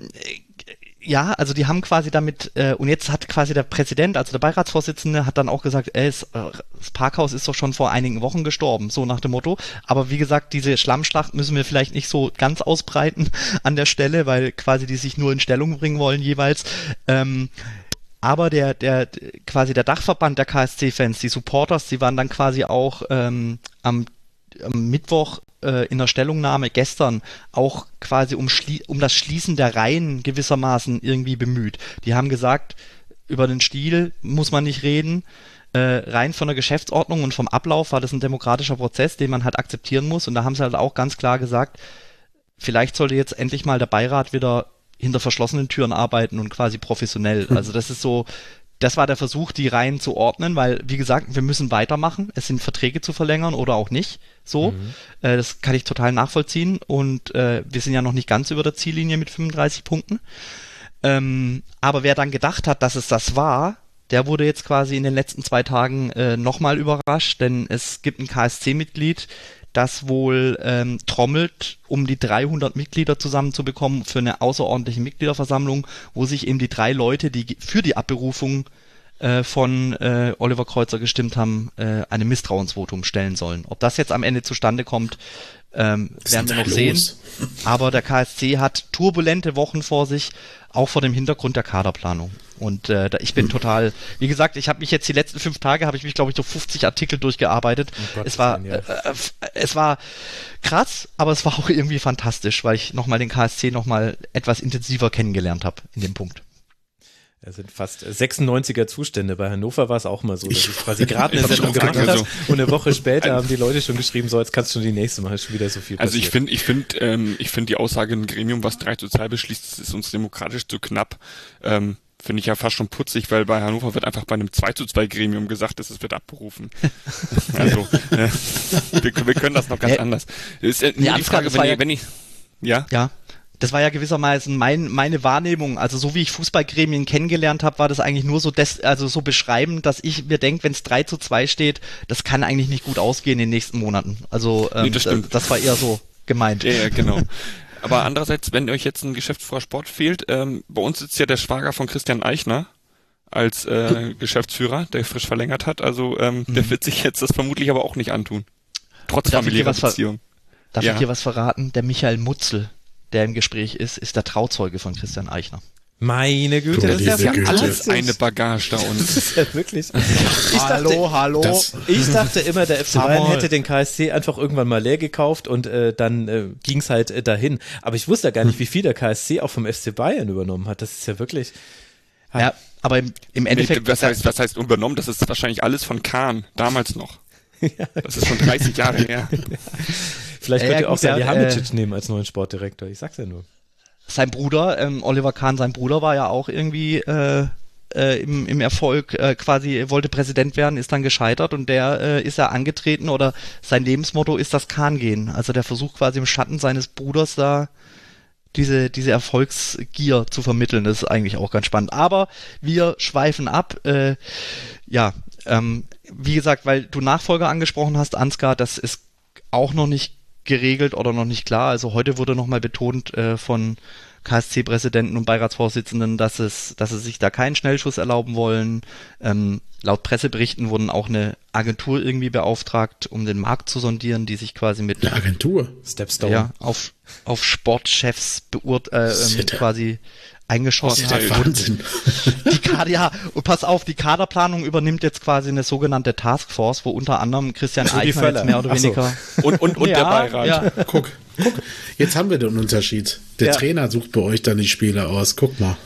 Speaker 1: ja, also die haben quasi damit, äh, und jetzt hat quasi der Präsident, also der Beiratsvorsitzende, hat dann auch gesagt, ey, das, äh, das Parkhaus ist doch schon vor einigen Wochen gestorben, so nach dem Motto. Aber wie gesagt, diese Schlammschlacht müssen wir vielleicht nicht so ganz ausbreiten [LAUGHS] an der Stelle, weil quasi die sich nur in Stellung bringen wollen jeweils. Ähm, aber der, der, quasi der Dachverband der KSC-Fans, die Supporters, die waren dann quasi auch ähm, am am Mittwoch äh, in der Stellungnahme gestern auch quasi um, um das Schließen der Reihen gewissermaßen irgendwie bemüht. Die haben gesagt, über den Stil muss man nicht reden. Äh, rein von der Geschäftsordnung und vom Ablauf war das ein demokratischer Prozess, den man halt akzeptieren muss. Und da haben sie halt auch ganz klar gesagt, vielleicht sollte jetzt endlich mal der Beirat wieder hinter verschlossenen Türen arbeiten und quasi professionell. Also das ist so das war der Versuch, die Reihen zu ordnen, weil, wie gesagt, wir müssen weitermachen. Es sind Verträge zu verlängern oder auch nicht. So, mhm. äh, das kann ich total nachvollziehen. Und äh, wir sind ja noch nicht ganz über der Ziellinie mit 35 Punkten. Ähm, aber wer dann gedacht hat, dass es das war, der wurde jetzt quasi in den letzten zwei Tagen äh, nochmal überrascht, denn es gibt ein KSC-Mitglied, das wohl ähm, trommelt, um die 300 Mitglieder zusammenzubekommen für eine außerordentliche Mitgliederversammlung, wo sich eben die drei Leute, die für die Abberufung äh, von äh, Oliver Kreuzer gestimmt haben, äh, einem Misstrauensvotum stellen sollen. Ob das jetzt am Ende zustande kommt, ähm, werden wir noch los? sehen. [LAUGHS] Aber der KSC hat turbulente Wochen vor sich, auch vor dem Hintergrund der Kaderplanung. Und äh, ich bin hm. total, wie gesagt, ich habe mich jetzt die letzten fünf Tage, habe ich mich, glaube ich, durch 50 Artikel durchgearbeitet. Oh es war, äh, äh, es war krass, aber es war auch [LAUGHS] irgendwie fantastisch, weil ich nochmal den KSC nochmal etwas intensiver kennengelernt habe in dem Punkt.
Speaker 2: Es sind fast 96er Zustände. Bei Hannover war es auch mal so, dass ich quasi gerade eine Sendung gemacht habe so. und eine Woche später [LAUGHS] haben die Leute schon geschrieben, so jetzt kannst du die nächste machen, ist schon wieder so viel
Speaker 3: Also passiert. ich finde, ich finde, ähm, ich finde die Aussage, ein Gremium, was 3 zu 2 beschließt, ist uns demokratisch zu knapp. Ähm, Finde ich ja fast schon putzig, weil bei Hannover wird einfach bei einem 2 zu 2 Gremium gesagt, dass es wird abberufen. [LAUGHS] also, äh, wir, wir, können das noch ganz anders.
Speaker 1: Ist, äh, die, die Frage, wenn,
Speaker 3: ja, wenn ich, ja?
Speaker 1: Ja. Das war ja gewissermaßen mein, meine Wahrnehmung. Also so wie ich Fußballgremien kennengelernt habe, war das eigentlich nur so des, also so beschreibend, dass ich mir denke, wenn es 3 zu 2 steht, das kann eigentlich nicht gut ausgehen in den nächsten Monaten. Also ähm, nee, das, das, das, war eher so gemeint.
Speaker 3: Ja, ja genau. Aber andererseits, wenn euch jetzt ein Geschäftsführer Sport fehlt, ähm, bei uns sitzt ja der Schwager von Christian Eichner als äh, [LAUGHS] Geschäftsführer, der frisch verlängert hat. Also ähm, mhm. der wird sich jetzt das vermutlich aber auch nicht antun. Trotz familiärer Beziehung.
Speaker 1: Darf ja. ich dir was verraten? Der Michael Mutzel, der im Gespräch ist, ist der Trauzeuge von Christian Eichner.
Speaker 2: Meine Güte,
Speaker 3: das ist ja Güte. alles eine Bagage da unten.
Speaker 2: Das ist ja wirklich. [LAUGHS] Ich hallo, dachte, hallo. Das, ich dachte immer, der FC Bayern hätte den KSC einfach irgendwann mal leer gekauft und äh, dann äh, ging es halt äh, dahin. Aber ich wusste ja gar nicht, wie viel der KSC auch vom FC Bayern übernommen hat. Das ist ja wirklich.
Speaker 1: Ja, aber im, im Endeffekt.
Speaker 3: Was heißt, was heißt übernommen? Das ist wahrscheinlich alles von Kahn, damals noch. [LAUGHS] Ja. Das ist schon 30 Jahre her. [LAUGHS]
Speaker 2: Vielleicht könnt ihr auch Sally Hamicic äh, nehmen als neuen Sportdirektor. Ich sag's ja nur.
Speaker 1: Sein Bruder, ähm, Oliver Kahn, sein Bruder war ja auch irgendwie äh, äh, im, im Erfolg äh, quasi wollte Präsident werden, ist dann gescheitert und der äh, ist ja angetreten oder sein Lebensmotto ist das Kahn gehen. Also der versucht quasi im Schatten seines Bruders da diese, diese Erfolgsgier zu vermitteln. Das ist eigentlich auch ganz spannend. Aber wir schweifen ab. Äh, ja, ähm, wie gesagt, weil du Nachfolger angesprochen hast, Ansgar, das ist auch noch nicht geregelt oder noch nicht klar. Also heute wurde nochmal betont äh, von KSC-Präsidenten und Beiratsvorsitzenden, dass es, dass sie sich da keinen Schnellschuss erlauben wollen. Ähm, laut Presseberichten wurden auch eine Agentur irgendwie beauftragt, um den Markt zu sondieren, die sich quasi mit
Speaker 4: eine Agentur
Speaker 1: Stepstone ja, auf auf Sportchefs beurt äh, ähm, quasi eingeschossen hat.
Speaker 4: Wahnsinn. [LAUGHS]
Speaker 1: Die Kader, ja, und pass auf, die Kaderplanung übernimmt jetzt quasi eine sogenannte Taskforce, wo unter anderem Christian Eichner jetzt mehr oder weniger.
Speaker 3: So. Und, und, und ja, der Beirat. Ja.
Speaker 4: Guck, guck, jetzt haben wir den Unterschied. Der ja. Trainer sucht bei euch dann die Spieler aus. Guck mal.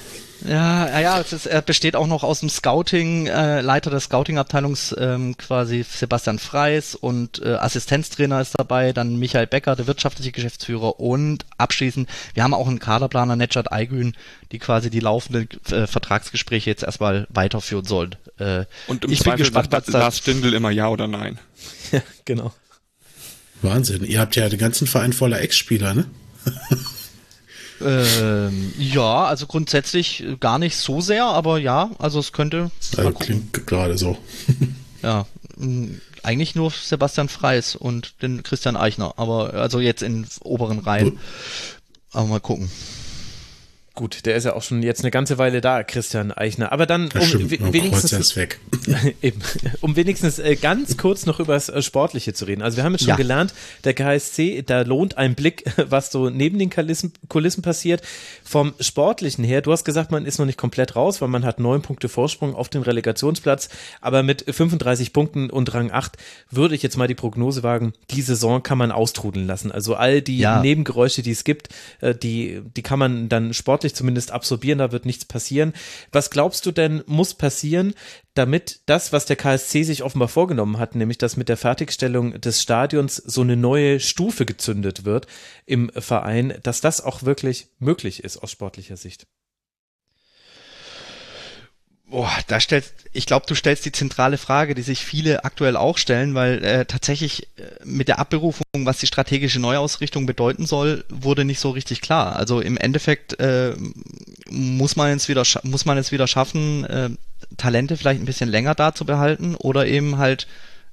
Speaker 1: Ja, ja, es ist, er besteht auch noch aus dem Scouting, äh, Leiter der Scouting-Abteilungs ähm, quasi Sebastian Freis und äh, Assistenztrainer ist dabei, dann Michael Becker, der wirtschaftliche Geschäftsführer und abschließend, wir haben auch einen Kaderplaner, Netschat Aygün, die quasi die laufenden äh, Vertragsgespräche jetzt erstmal weiterführen sollen. Äh,
Speaker 3: und im ich Zweifel bin gespannt, sagt Lars Stindl immer ja oder nein. [LAUGHS]
Speaker 2: ja, genau.
Speaker 4: Wahnsinn, ihr habt ja den ganzen Verein voller Ex-Spieler, ne? [LAUGHS]
Speaker 1: Ähm, ja, also grundsätzlich gar nicht so sehr, aber ja, also es könnte.
Speaker 4: Also klingt gerade so. [LAUGHS]
Speaker 1: ja, eigentlich nur Sebastian Freis und den Christian Eichner, aber also jetzt in oberen Reihen. Aber mal gucken.
Speaker 2: Gut, der ist ja auch schon jetzt eine ganze Weile da, Christian Eichner. Aber dann,
Speaker 4: um stimmt, wenigstens,
Speaker 2: weg. [LAUGHS] eben, um wenigstens äh, ganz kurz noch über das äh, Sportliche zu reden. Also wir haben jetzt schon ja. gelernt, der KSC, da lohnt ein Blick, [LAUGHS] was so neben den Kulissen, Kulissen passiert. Vom Sportlichen her, du hast gesagt, man ist noch nicht komplett raus, weil man hat neun Punkte Vorsprung auf den Relegationsplatz. Aber mit 35 Punkten und Rang 8 würde ich jetzt mal die Prognose wagen, die Saison kann man austrudeln lassen. Also all die ja. Nebengeräusche, die es gibt, äh, die, die kann man dann sportlich sportlich zumindest absorbieren, da wird nichts passieren. Was glaubst du denn muss passieren, damit das, was der KSC sich offenbar vorgenommen hat, nämlich dass mit der Fertigstellung des Stadions so eine neue Stufe gezündet wird im Verein, dass das auch wirklich möglich ist aus sportlicher Sicht?
Speaker 1: Boah, da stellst, ich glaube, du stellst die zentrale Frage, die sich viele aktuell auch stellen, weil äh, tatsächlich äh, mit der Abberufung, was die strategische Neuausrichtung bedeuten soll, wurde nicht so richtig klar. Also im Endeffekt äh, muss man es wieder, muss man es wieder schaffen, äh, Talente vielleicht ein bisschen länger da zu behalten oder eben halt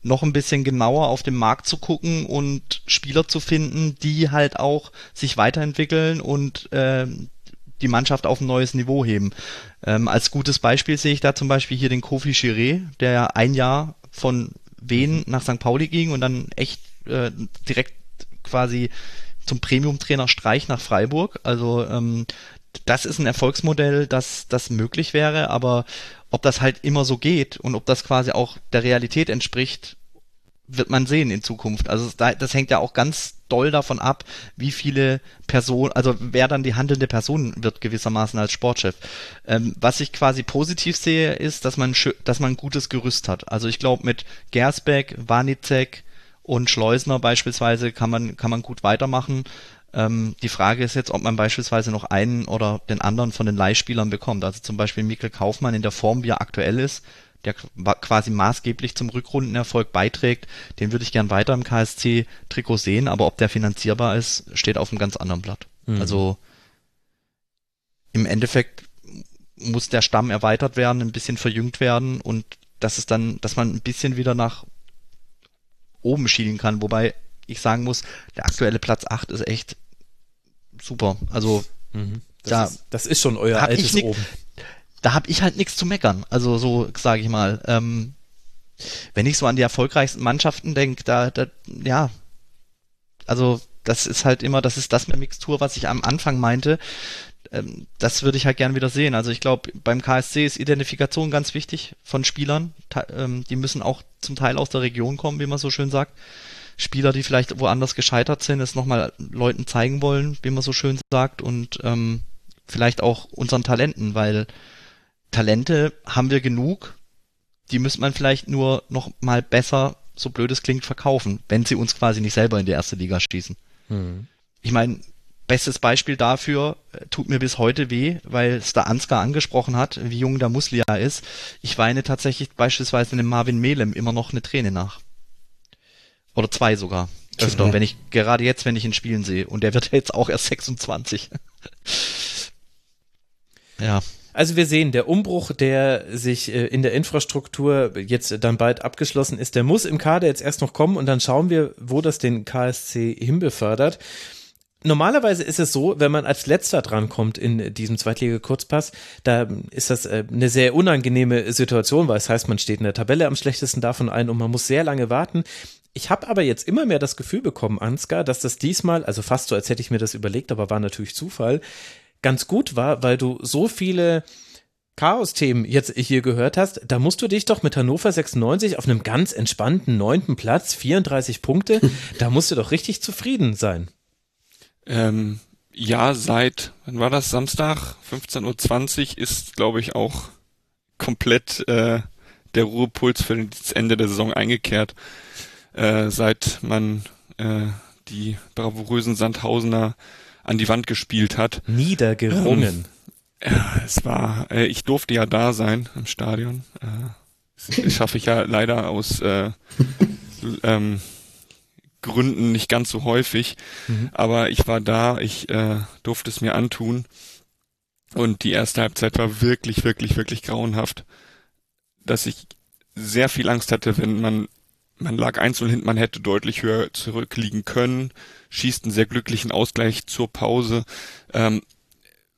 Speaker 1: noch ein bisschen genauer auf den Markt zu gucken und Spieler zu finden, die halt auch sich weiterentwickeln und äh, die Mannschaft auf ein neues Niveau heben. Ähm, als gutes Beispiel sehe ich da zum Beispiel hier den Kofi Chiré, der ein Jahr von Wien nach St. Pauli ging und dann echt äh, direkt quasi zum Premium-Trainer Streich nach Freiburg. Also ähm, das ist ein Erfolgsmodell, das, das möglich wäre, aber ob das halt immer so geht und ob das quasi auch der Realität entspricht, wird man sehen in Zukunft. Also das hängt ja auch ganz doll davon ab, wie viele Personen, also wer dann die handelnde Person wird gewissermaßen als Sportchef. Ähm, was ich quasi positiv sehe, ist, dass man, dass man ein gutes Gerüst hat. Also ich glaube mit Gersbeck, Wanizek und Schleusner beispielsweise kann man, kann man gut weitermachen. Ähm, die Frage ist jetzt, ob man beispielsweise noch einen oder den anderen von den Leihspielern bekommt. Also zum Beispiel Mikkel Kaufmann in der Form, wie er aktuell ist, der quasi maßgeblich zum Rückrundenerfolg beiträgt, den würde ich gern weiter im KSC-Trikot sehen, aber ob der finanzierbar ist, steht auf einem ganz anderen Blatt. Mhm. Also im Endeffekt muss der Stamm erweitert werden, ein bisschen verjüngt werden und dass es dann, dass man ein bisschen wieder nach oben schielen kann, wobei ich sagen muss, der aktuelle Platz 8 ist echt super. Also
Speaker 2: Mhm. Das,
Speaker 1: Da
Speaker 2: ist, das ist schon euer
Speaker 1: hab ich
Speaker 2: altes
Speaker 1: nick-
Speaker 2: Oben.
Speaker 1: Da habe ich halt nichts zu meckern. Also so sage ich mal. Ähm, wenn ich so an die erfolgreichsten Mannschaften denke, da, da, ja, also das ist halt immer, das ist das mit Mixtur, was ich am Anfang meinte. Ähm, das würde ich halt gern wieder sehen. Also ich glaube, beim KSC ist Identifikation ganz wichtig von Spielern. Ähm, die müssen auch zum Teil aus der Region kommen, wie man so schön sagt. Spieler, die vielleicht woanders gescheitert sind, es nochmal Leuten zeigen wollen, wie man so schön sagt, und ähm, vielleicht auch unseren Talenten, weil Talente haben wir genug, die müsste man vielleicht nur noch mal besser, so blöd es klingt, verkaufen, wenn sie uns quasi nicht selber in die erste Liga schießen.
Speaker 2: Mhm.
Speaker 1: Ich meine, bestes Beispiel dafür äh, tut mir bis heute weh, weil es da Ansgar angesprochen hat, wie jung der Muslia ist. Ich weine tatsächlich beispielsweise dem Marvin Melem immer noch eine Träne nach. Oder zwei sogar. Öfter,
Speaker 4: Ja.
Speaker 1: wenn ich, gerade jetzt, wenn ich ihn spielen sehe. Und der wird [LAUGHS] jetzt auch erst 26. [LAUGHS] ja.
Speaker 2: Also wir sehen, der Umbruch, der sich äh, in der Infrastruktur jetzt dann bald abgeschlossen ist, der muss im Kader jetzt erst noch kommen und dann schauen wir, wo das den KSC hinbefördert. Normalerweise ist es so, wenn man als letzter drankommt in diesem Zweitliga-Kurzpass, da ist das äh, eine sehr unangenehme Situation, weil es heißt, man steht in der Tabelle am schlechtesten davon ein und man muss sehr lange warten. Ich habe aber jetzt immer mehr das Gefühl bekommen, Ansgar, dass das diesmal, also fast so, als hätte ich mir das überlegt, aber war natürlich Zufall, ganz gut war, weil du so viele Chaos-Themen jetzt hier gehört hast, da musst du dich doch mit Hannover 96 auf einem ganz entspannten neunten Platz, 34 Punkte, da musst du doch richtig zufrieden sein.
Speaker 3: Ähm, ja, seit, wann war das? Samstag, 15.20 Uhr ist, glaube ich, auch komplett äh, der Ruhepuls für das Ende der Saison eingekehrt. Äh, seit man äh, die bravourösen Sandhausener an die Wand gespielt hat.
Speaker 2: Niedergerungen.
Speaker 3: Ja, es war, äh, ich durfte ja da sein im Stadion. Äh, das schaffe ich ja leider aus äh, [LAUGHS] ähm, Gründen nicht ganz so häufig.
Speaker 2: Mhm.
Speaker 3: Aber ich war da, ich äh, durfte es mir antun. Und die erste Halbzeit war wirklich, wirklich, wirklich grauenhaft. Dass ich sehr viel Angst hatte, wenn man, man lag 1 hinten, man hätte deutlich höher zurückliegen können, schießt einen sehr glücklichen Ausgleich zur Pause. Ähm,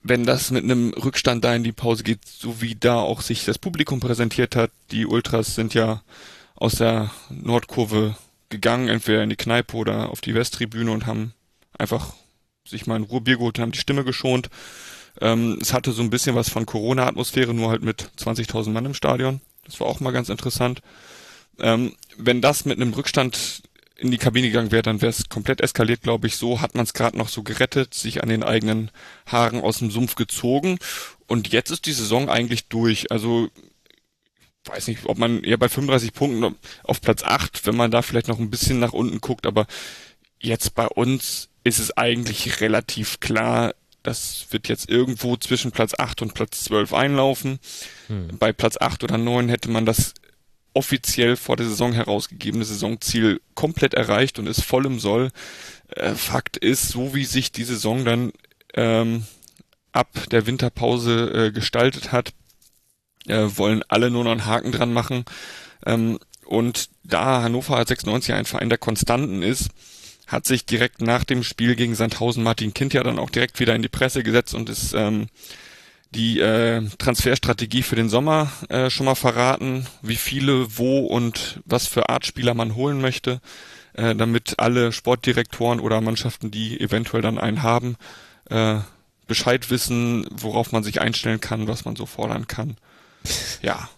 Speaker 3: wenn das mit einem Rückstand da in die Pause geht, so wie da auch sich das Publikum präsentiert hat, die Ultras sind ja aus der Nordkurve gegangen, entweder in die Kneipe oder auf die Westtribüne und haben einfach sich mal ein Ruhrbier geholt und haben die Stimme geschont. Ähm, es hatte so ein bisschen was von Corona-Atmosphäre, nur halt mit 20.000 Mann im Stadion. Das war auch mal ganz interessant. Ähm, wenn das mit einem Rückstand in die Kabine gegangen wäre, dann wäre es komplett eskaliert, glaube ich. So hat man es gerade noch so gerettet, sich an den eigenen Haaren aus dem Sumpf gezogen. Und jetzt ist die Saison eigentlich durch. Also weiß nicht, ob man eher bei 35 Punkten auf Platz 8, wenn man da vielleicht noch ein bisschen nach unten guckt, aber jetzt bei uns ist es eigentlich relativ klar, das wird jetzt irgendwo zwischen Platz 8 und Platz 12 einlaufen.
Speaker 2: Hm.
Speaker 3: Bei Platz 8 oder 9 hätte man das offiziell vor der Saison herausgegebene Saisonziel komplett erreicht und ist voll im Soll. Äh, Fakt ist, so wie sich die Saison dann ähm, ab der Winterpause äh, gestaltet hat, äh, wollen alle nur noch einen Haken dran machen. Ähm, und da Hannover 96 ein Verein der Konstanten ist, hat sich direkt nach dem Spiel gegen Sandhausen Martin Kind ja dann auch direkt wieder in die Presse gesetzt und ist ähm, die äh, Transferstrategie für den Sommer äh, schon mal verraten, wie viele, wo und was für Art Spieler man holen möchte, äh, damit alle Sportdirektoren oder Mannschaften, die eventuell dann einen haben, äh, Bescheid wissen, worauf man sich einstellen kann, was man so fordern kann. Ja.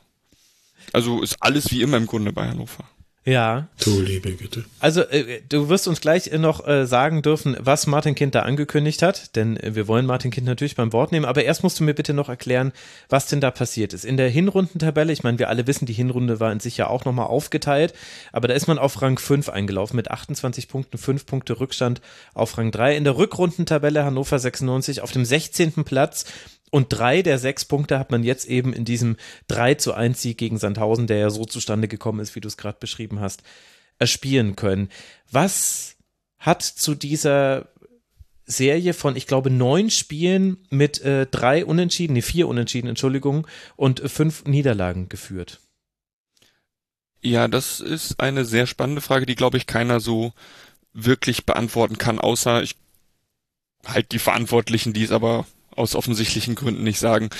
Speaker 3: Also ist alles wie immer im Grunde bei Hannover.
Speaker 2: Ja,
Speaker 4: Du liebe Güte.
Speaker 2: also äh, du wirst uns gleich äh, noch äh, sagen dürfen, was Martin Kind da angekündigt hat, denn äh, wir wollen Martin Kind natürlich beim Wort nehmen, aber erst musst du mir bitte noch erklären, was denn da passiert ist. In der Hinrundentabelle, ich meine, wir alle wissen, die Hinrunde war in sich ja auch nochmal aufgeteilt, aber da ist man auf Rang 5 eingelaufen mit 28 Punkten, 5 Punkte Rückstand auf Rang 3. In der Rückrundentabelle Hannover 96 auf dem 16. Platz und drei der sechs Punkte hat man jetzt eben in diesem 3 zu 1 Sieg gegen Sandhausen, der ja so zustande gekommen ist, wie du es gerade beschrieben hast, erspielen können. Was hat zu dieser Serie von, ich glaube, neun Spielen mit äh, drei Unentschieden, nee, vier Unentschieden, Entschuldigung, und fünf Niederlagen geführt.
Speaker 3: Ja, das ist eine sehr spannende Frage, die, glaube ich, keiner so wirklich beantworten kann, außer ich halt die Verantwortlichen, die es aber aus offensichtlichen Gründen nicht sagen.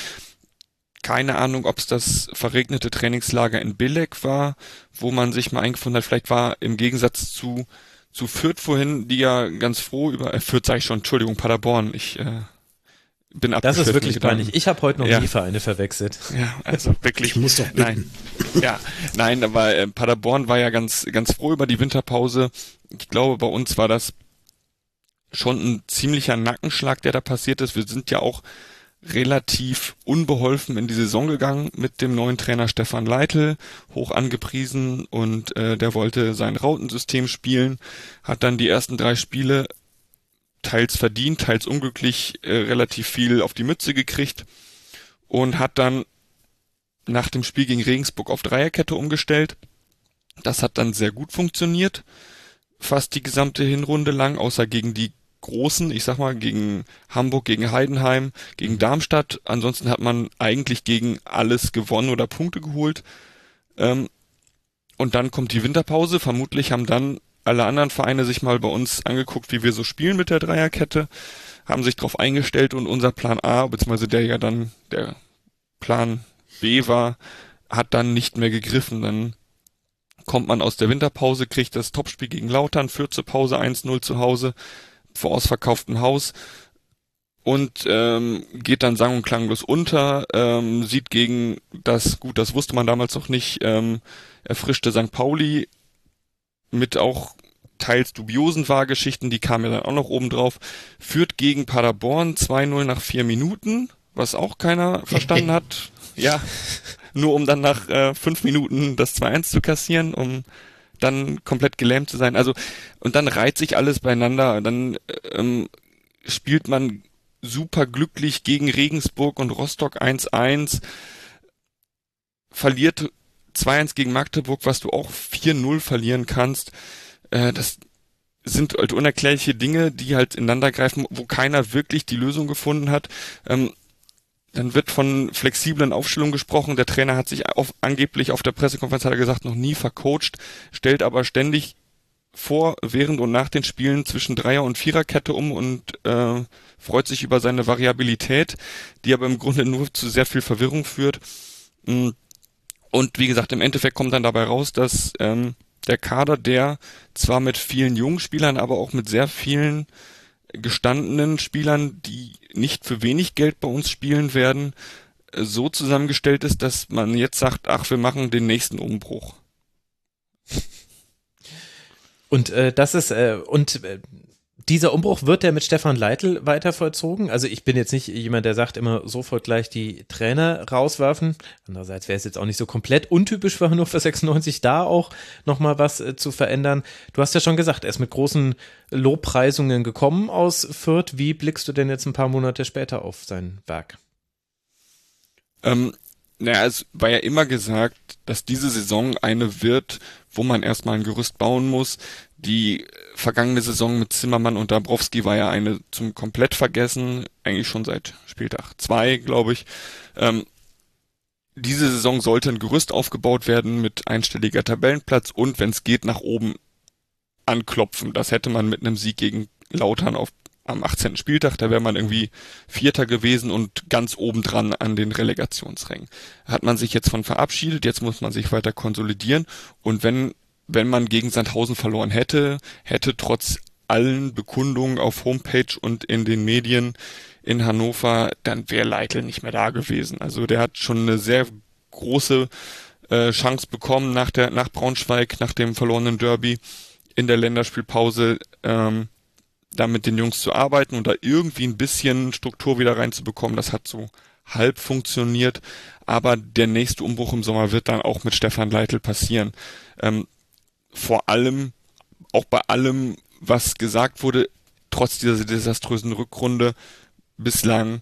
Speaker 3: Keine Ahnung, ob es das verregnete Trainingslager in Bilek war, wo man sich mal eingefunden hat. Vielleicht war im Gegensatz zu zu Fürth vorhin, die ja ganz froh über, äh, Fürth sage ich schon, Entschuldigung, Paderborn, ich äh, bin
Speaker 2: Das ist wirklich peinlich. Ich habe heute noch ja. die Vereine verwechselt.
Speaker 3: Ja, also wirklich.
Speaker 4: Ich muss doch bitten.
Speaker 3: Nein. Ja, nein, aber äh, Paderborn war ja ganz, ganz froh über die Winterpause. Ich glaube, bei uns war das schon ein ziemlicher Nackenschlag, der da passiert ist. Wir sind ja auch relativ unbeholfen in die Saison gegangen mit dem neuen Trainer Stefan Leitl, hoch angepriesen und äh, der wollte sein Rautensystem spielen, hat dann die ersten drei Spiele teils verdient, teils unglücklich äh, relativ viel auf die Mütze gekriegt und hat dann nach dem Spiel gegen Regensburg auf Dreierkette umgestellt. Das hat dann sehr gut funktioniert, fast die gesamte Hinrunde lang, außer gegen die großen, ich sag mal, gegen Hamburg, gegen Heidenheim, gegen Darmstadt. Ansonsten hat man eigentlich gegen alles gewonnen oder Punkte geholt. Ähm, und dann kommt die Winterpause. Vermutlich haben dann alle anderen Vereine sich mal bei uns angeguckt, wie wir so spielen mit der Dreierkette, haben sich darauf eingestellt und unser Plan A, beziehungsweise der ja dann der Plan B war, hat dann nicht mehr gegriffen. Dann kommt man aus der Winterpause, kriegt das Topspiel gegen Lautern, führt zur Pause 1-0 zu Hause, vor ausverkauftem Haus und ähm, geht dann sang- und klanglos unter, ähm, sieht gegen das, gut, das wusste man damals noch nicht, ähm, erfrischte St. Pauli mit auch teils dubiosen Wahrgeschichten, die kamen ja dann auch noch oben drauf, führt gegen Paderborn 2-0 nach vier Minuten, was auch keiner [LAUGHS] verstanden hat. Ja, nur um dann nach äh, fünf Minuten das 2-1 zu kassieren, um dann komplett gelähmt zu sein. Also, und dann reiht sich alles beieinander. Dann ähm, spielt man super glücklich gegen Regensburg und Rostock 1-1, verliert 2-1 gegen Magdeburg, was du auch 4-0 verlieren kannst. Äh, das sind halt unerklärliche Dinge, die halt ineinander greifen, wo keiner wirklich die Lösung gefunden hat. Ähm, dann wird von flexiblen Aufstellungen gesprochen. Der Trainer hat sich auf, angeblich auf der Pressekonferenz hat er gesagt, noch nie vercoacht, stellt aber ständig vor, während und nach den Spielen zwischen Dreier- und Viererkette um und äh, freut sich über seine Variabilität, die aber im Grunde nur zu sehr viel Verwirrung führt. Mm. Und wie gesagt, im Endeffekt kommt dann dabei raus, dass ähm, der Kader, der zwar mit vielen jungen Spielern, aber auch mit sehr vielen gestandenen Spielern, die nicht für wenig Geld bei uns spielen werden, so zusammengestellt ist, dass man jetzt sagt, ach, wir machen den nächsten Umbruch.
Speaker 2: Und äh, das ist äh, und äh, dieser Umbruch wird der mit Stefan Leitl weiter vollzogen? Also ich bin jetzt nicht jemand, der sagt immer sofort gleich die Trainer rauswerfen. Andererseits wäre es jetzt auch nicht so komplett untypisch für Hannover 96, da auch nochmal was äh, zu verändern. Du hast ja schon gesagt, er ist mit großen Lobpreisungen gekommen aus Fürth. Wie blickst du denn jetzt ein paar Monate später auf sein Werk?
Speaker 3: Ähm, naja, es war ja immer gesagt, dass diese Saison eine wird, wo man erstmal ein Gerüst bauen muss. Die vergangene Saison mit Zimmermann und Dabrowski war ja eine zum komplett vergessen, eigentlich schon seit Spieltag zwei, glaube ich. Ähm, diese Saison sollte ein Gerüst aufgebaut werden mit einstelliger Tabellenplatz und wenn es geht nach oben anklopfen. Das hätte man mit einem Sieg gegen Lautern auf am 18. Spieltag, da wäre man irgendwie Vierter gewesen und ganz obendran an den Relegationsrängen. Hat man sich jetzt von verabschiedet, jetzt muss man sich weiter konsolidieren und wenn, wenn man gegen Sandhausen verloren hätte, hätte trotz allen Bekundungen auf Homepage und in den Medien in Hannover, dann wäre Leitl nicht mehr da gewesen. Also der hat schon eine sehr große äh, Chance bekommen nach der nach Braunschweig, nach dem verlorenen Derby in der Länderspielpause. Ähm, da mit den Jungs zu arbeiten und da irgendwie ein bisschen Struktur wieder reinzubekommen. Das hat so halb funktioniert, aber der nächste Umbruch im Sommer wird dann auch mit Stefan Leitl passieren. Ähm, vor allem, auch bei allem, was gesagt wurde, trotz dieser desaströsen Rückrunde bislang,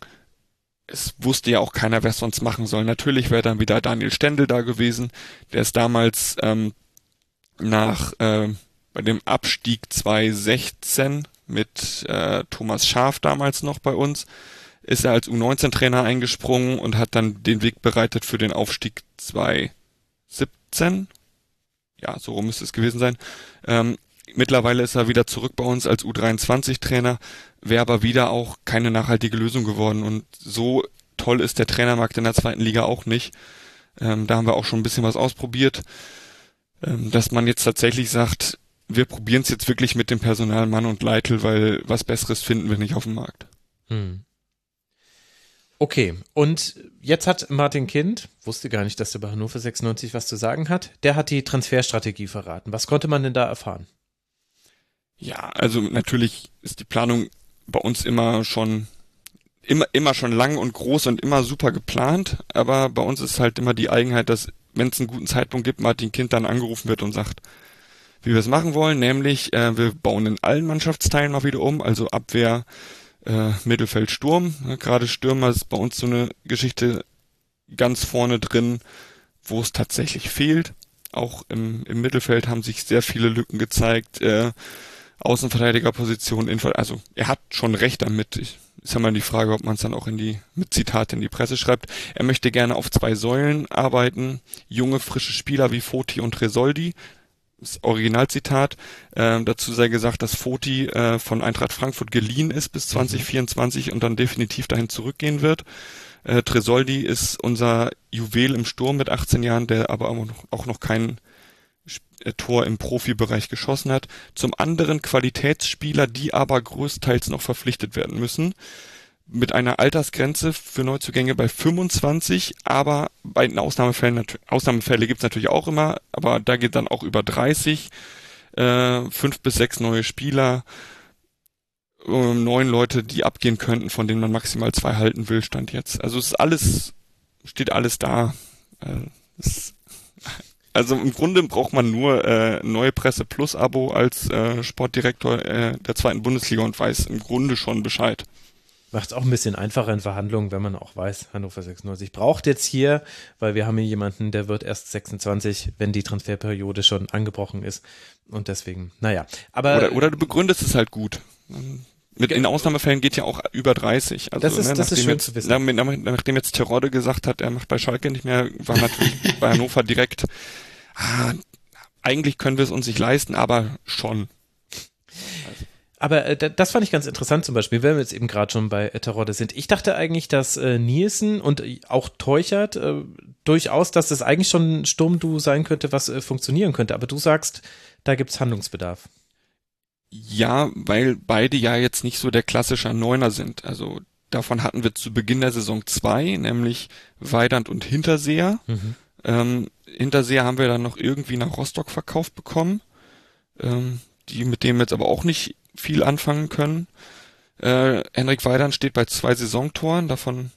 Speaker 3: es wusste ja auch keiner, wer es sonst machen soll. Natürlich wäre dann wieder Daniel Stendel da gewesen, der ist damals ähm, nach äh, bei dem Abstieg 2016 mit äh, Thomas Schaf damals noch bei uns, ist er als U19-Trainer eingesprungen und hat dann den Weg bereitet für den Aufstieg 2017. Ja, so rum müsste es gewesen sein. Ähm, mittlerweile ist er wieder zurück bei uns als U23-Trainer, wäre aber wieder auch keine nachhaltige Lösung geworden. Und so toll ist der Trainermarkt in der zweiten Liga auch nicht. Ähm, da haben wir auch schon ein bisschen was ausprobiert, ähm, dass man jetzt tatsächlich sagt, wir probieren es jetzt wirklich mit dem Personal Mann und Leitl, weil was Besseres finden wir nicht auf dem Markt. Hm.
Speaker 2: Okay, und jetzt hat Martin Kind, wusste gar nicht, dass er bei Hannover 96 was zu sagen hat, der hat die Transferstrategie verraten. Was konnte man denn da erfahren?
Speaker 3: Ja, also natürlich ist die Planung bei uns immer schon immer immer schon lang und groß und immer super geplant, aber bei uns ist halt immer die Eigenheit, dass wenn es einen guten Zeitpunkt gibt, Martin Kind dann angerufen wird und sagt, wie wir es machen wollen, nämlich äh, wir bauen in allen Mannschaftsteilen mal wieder um, also Abwehr, äh, Mittelfeld Sturm. Gerade Stürmer ist bei uns so eine Geschichte ganz vorne drin, wo es tatsächlich fehlt. Auch im, im Mittelfeld haben sich sehr viele Lücken gezeigt. Äh, Außenverteidigerposition, also er hat schon recht damit. Ich, ist ja mal die Frage, ob man es dann auch in die, mit Zitat in die Presse schreibt. Er möchte gerne auf zwei Säulen arbeiten. Junge, frische Spieler wie Foti und Resoldi, das Originalzitat. Äh, dazu sei gesagt, dass Foti äh, von Eintracht Frankfurt geliehen ist bis 2024 mhm. und dann definitiv dahin zurückgehen wird. Äh, Tresoldi ist unser Juwel im Sturm mit 18 Jahren, der aber auch noch, auch noch kein äh, Tor im Profibereich geschossen hat. Zum anderen Qualitätsspieler, die aber größtenteils noch verpflichtet werden müssen mit einer Altersgrenze für Neuzugänge bei 25, aber bei den Ausnahmefällen, Ausnahmefälle gibt's natürlich auch immer, aber da geht dann auch über 30, äh, fünf bis sechs neue Spieler, äh, neun Leute, die abgehen könnten, von denen man maximal zwei halten will, stand jetzt. Also es ist alles, steht alles da. Äh, es, [LAUGHS] also im Grunde braucht man nur äh, neue Presse Plus Abo als äh, Sportdirektor äh, der zweiten Bundesliga und weiß im Grunde schon Bescheid.
Speaker 2: Macht es auch ein bisschen einfacher in Verhandlungen, wenn man auch weiß, Hannover 96 braucht jetzt hier, weil wir haben hier jemanden, der wird erst 26, wenn die Transferperiode schon angebrochen ist. Und deswegen, naja. Aber
Speaker 3: oder, oder du begründest es halt gut. Mit in Ausnahmefällen geht ja auch über 30.
Speaker 2: Also, das ist, ne, das ist schön
Speaker 3: jetzt,
Speaker 2: zu wissen.
Speaker 3: Nachdem jetzt Terodde gesagt hat, er macht bei Schalke nicht mehr, war natürlich [LAUGHS] bei Hannover direkt, ah, eigentlich können wir es uns nicht leisten, aber schon.
Speaker 2: Aber äh, das fand ich ganz interessant zum Beispiel, wenn wir jetzt eben gerade schon bei Terodde sind. Ich dachte eigentlich, dass äh, Nielsen und auch Teuchert äh, durchaus, dass das eigentlich schon ein Sturmduo sein könnte, was äh, funktionieren könnte. Aber du sagst, da gibt's Handlungsbedarf.
Speaker 3: Ja, weil beide ja jetzt nicht so der klassische Neuner sind. Also davon hatten wir zu Beginn der Saison zwei, nämlich Weidand und Hinterseher. Mhm. Ähm, Hinterseher haben wir dann noch irgendwie nach Rostock verkauft bekommen. Ähm, die mit dem jetzt aber auch nicht viel anfangen können. Äh, Henrik Weidern steht bei zwei Saisontoren, davon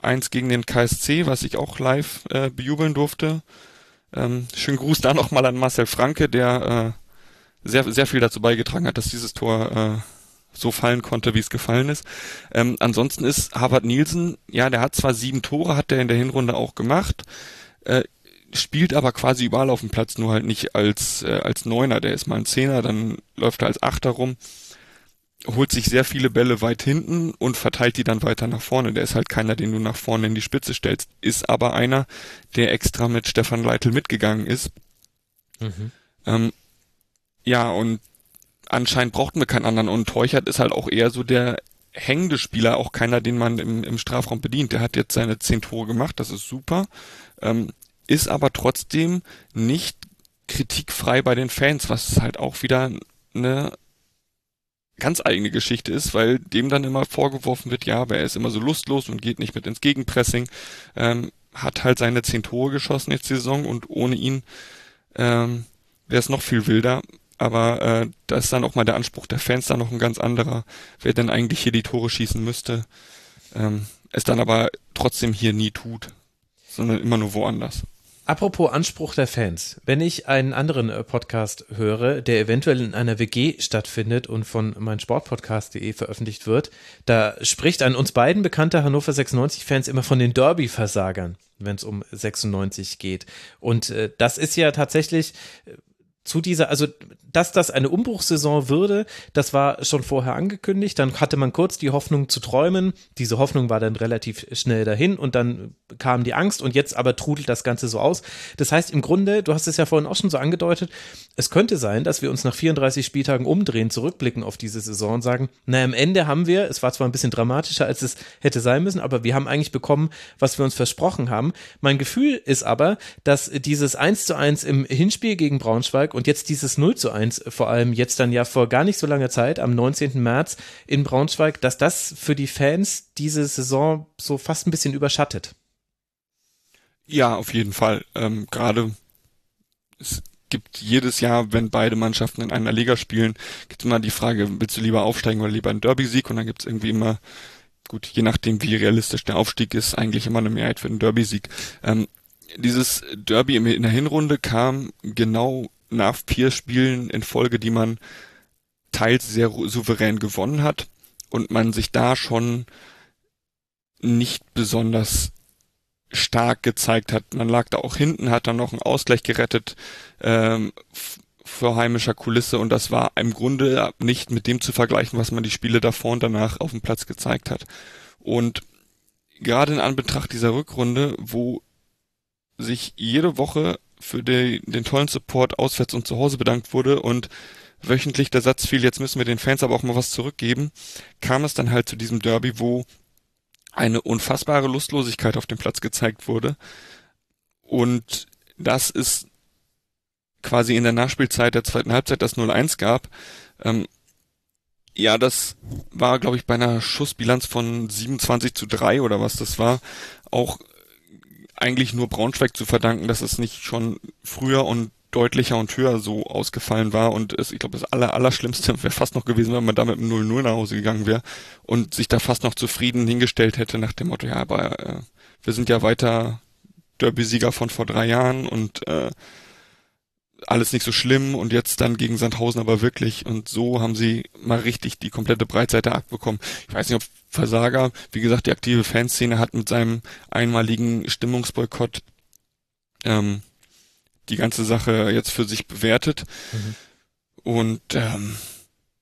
Speaker 3: eins gegen den KSC, was ich auch live äh, bejubeln durfte. Ähm, schönen Gruß da nochmal an Marcel Franke, der äh, sehr, sehr viel dazu beigetragen hat, dass dieses Tor äh, so fallen konnte, wie es gefallen ist. Ähm, ansonsten ist Harvard Nielsen, ja, der hat zwar sieben Tore, hat der in der Hinrunde auch gemacht, äh, spielt aber quasi überall auf dem Platz, nur halt nicht als, äh, als Neuner. Der ist mal ein Zehner, dann läuft er als Achter rum, holt sich sehr viele Bälle weit hinten und verteilt die dann weiter nach vorne. Der ist halt keiner, den du nach vorne in die Spitze stellst. Ist aber einer, der extra mit Stefan Leitl mitgegangen ist. Mhm. Ähm, ja, und anscheinend brauchten wir keinen anderen. Und Teuchert ist halt auch eher so der hängende Spieler, auch keiner, den man im, im Strafraum bedient. Der hat jetzt seine zehn Tore gemacht, das ist super. Ähm, ist aber trotzdem nicht kritikfrei bei den Fans, was halt auch wieder eine ganz eigene Geschichte ist, weil dem dann immer vorgeworfen wird, ja, aber er ist immer so lustlos und geht nicht mit ins Gegenpressing, ähm, hat halt seine zehn Tore geschossen jetzt die Saison und ohne ihn ähm, wäre es noch viel wilder. Aber äh, da ist dann auch mal der Anspruch der Fans dann noch ein ganz anderer, wer denn eigentlich hier die Tore schießen müsste, ähm, es dann aber trotzdem hier nie tut, sondern immer nur woanders.
Speaker 2: Apropos Anspruch der Fans. Wenn ich einen anderen äh, Podcast höre, der eventuell in einer WG stattfindet und von meinsportpodcast.de veröffentlicht wird, da spricht ein uns beiden bekannter Hannover 96-Fans immer von den Derby-Versagern, wenn es um 96 geht. Und äh, das ist ja tatsächlich äh, zu dieser, also dass das eine Umbruchssaison würde, das war schon vorher angekündigt. Dann hatte man kurz die Hoffnung zu träumen. Diese Hoffnung war dann relativ schnell dahin und dann kam die Angst und jetzt aber trudelt das Ganze so aus. Das heißt im Grunde, du hast es ja vorhin auch schon so angedeutet, es könnte sein, dass wir uns nach 34 Spieltagen umdrehen, zurückblicken auf diese Saison und sagen, na, am Ende haben wir, es war zwar ein bisschen dramatischer, als es hätte sein müssen, aber wir haben eigentlich bekommen, was wir uns versprochen haben. Mein Gefühl ist aber, dass dieses 1 zu 1 im Hinspiel gegen Braunschweig und jetzt dieses 0 zu 1, vor allem jetzt dann ja vor gar nicht so langer Zeit, am 19. März in Braunschweig, dass das für die Fans diese Saison so fast ein bisschen überschattet.
Speaker 3: Ja, auf jeden Fall. Ähm, Gerade es gibt jedes Jahr, wenn beide Mannschaften in einer Liga spielen, gibt immer die Frage, willst du lieber aufsteigen oder lieber einen Derby-Sieg? Und dann gibt es irgendwie immer, gut, je nachdem wie realistisch der Aufstieg ist, eigentlich immer eine Mehrheit für den Derby-Sieg. Ähm, dieses Derby in der Hinrunde kam genau nach vier Spielen in Folge, die man teils sehr souverän gewonnen hat und man sich da schon nicht besonders stark gezeigt hat. Man lag da auch hinten, hat dann noch einen Ausgleich gerettet ähm, vor heimischer Kulisse und das war im Grunde nicht mit dem zu vergleichen, was man die Spiele davor und danach auf dem Platz gezeigt hat. Und gerade in Anbetracht dieser Rückrunde, wo sich jede Woche für die, den tollen Support auswärts und zu Hause bedankt wurde und wöchentlich der Satz fiel, jetzt müssen wir den Fans aber auch mal was zurückgeben, kam es dann halt zu diesem Derby, wo eine unfassbare Lustlosigkeit auf dem Platz gezeigt wurde. Und das ist quasi in der Nachspielzeit der zweiten Halbzeit das 0-1 gab. Ähm, ja, das war, glaube ich, bei einer Schussbilanz von 27 zu 3 oder was das war, auch eigentlich nur Braunschweig zu verdanken, dass es nicht schon früher und deutlicher und höher so ausgefallen war. Und es, ich glaube, das aller, Allerschlimmste [LAUGHS] wäre fast noch gewesen, wenn man da mit einem 0-0 nach Hause gegangen wäre und sich da fast noch zufrieden hingestellt hätte nach dem Motto, ja, aber äh, wir sind ja weiter Derby-Sieger von vor drei Jahren und äh, alles nicht so schlimm und jetzt dann gegen Sandhausen aber wirklich und so haben sie mal richtig die komplette Breitseite abbekommen. Ich weiß nicht, ob Versager, wie gesagt, die aktive Fanszene hat mit seinem einmaligen Stimmungsboykott ähm, die ganze Sache jetzt für sich bewertet. Mhm. Und ähm,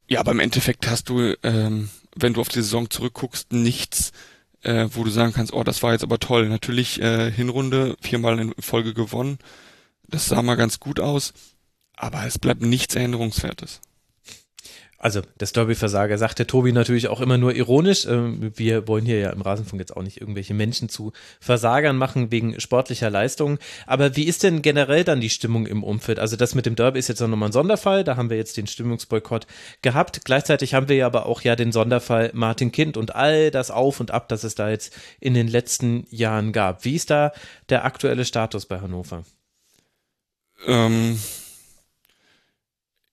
Speaker 3: ja, aber im Endeffekt hast du, ähm, wenn du auf die Saison zurückguckst, nichts, äh, wo du sagen kannst, oh, das war jetzt aber toll. Natürlich äh, Hinrunde viermal in Folge gewonnen. Das sah mal ganz gut aus, aber es bleibt nichts Erinnerungswertes.
Speaker 2: Also das Derby-Versager sagte Tobi natürlich auch immer nur ironisch. Ähm, wir wollen hier ja im Rasenfunk jetzt auch nicht irgendwelche Menschen zu Versagern machen wegen sportlicher Leistungen. Aber wie ist denn generell dann die Stimmung im Umfeld? Also das mit dem Derby ist jetzt nochmal ein Sonderfall. Da haben wir jetzt den Stimmungsboykott gehabt. Gleichzeitig haben wir ja aber auch ja den Sonderfall Martin Kind und all das Auf und Ab, das es da jetzt in den letzten Jahren gab. Wie ist da der aktuelle Status bei Hannover?
Speaker 3: Ähm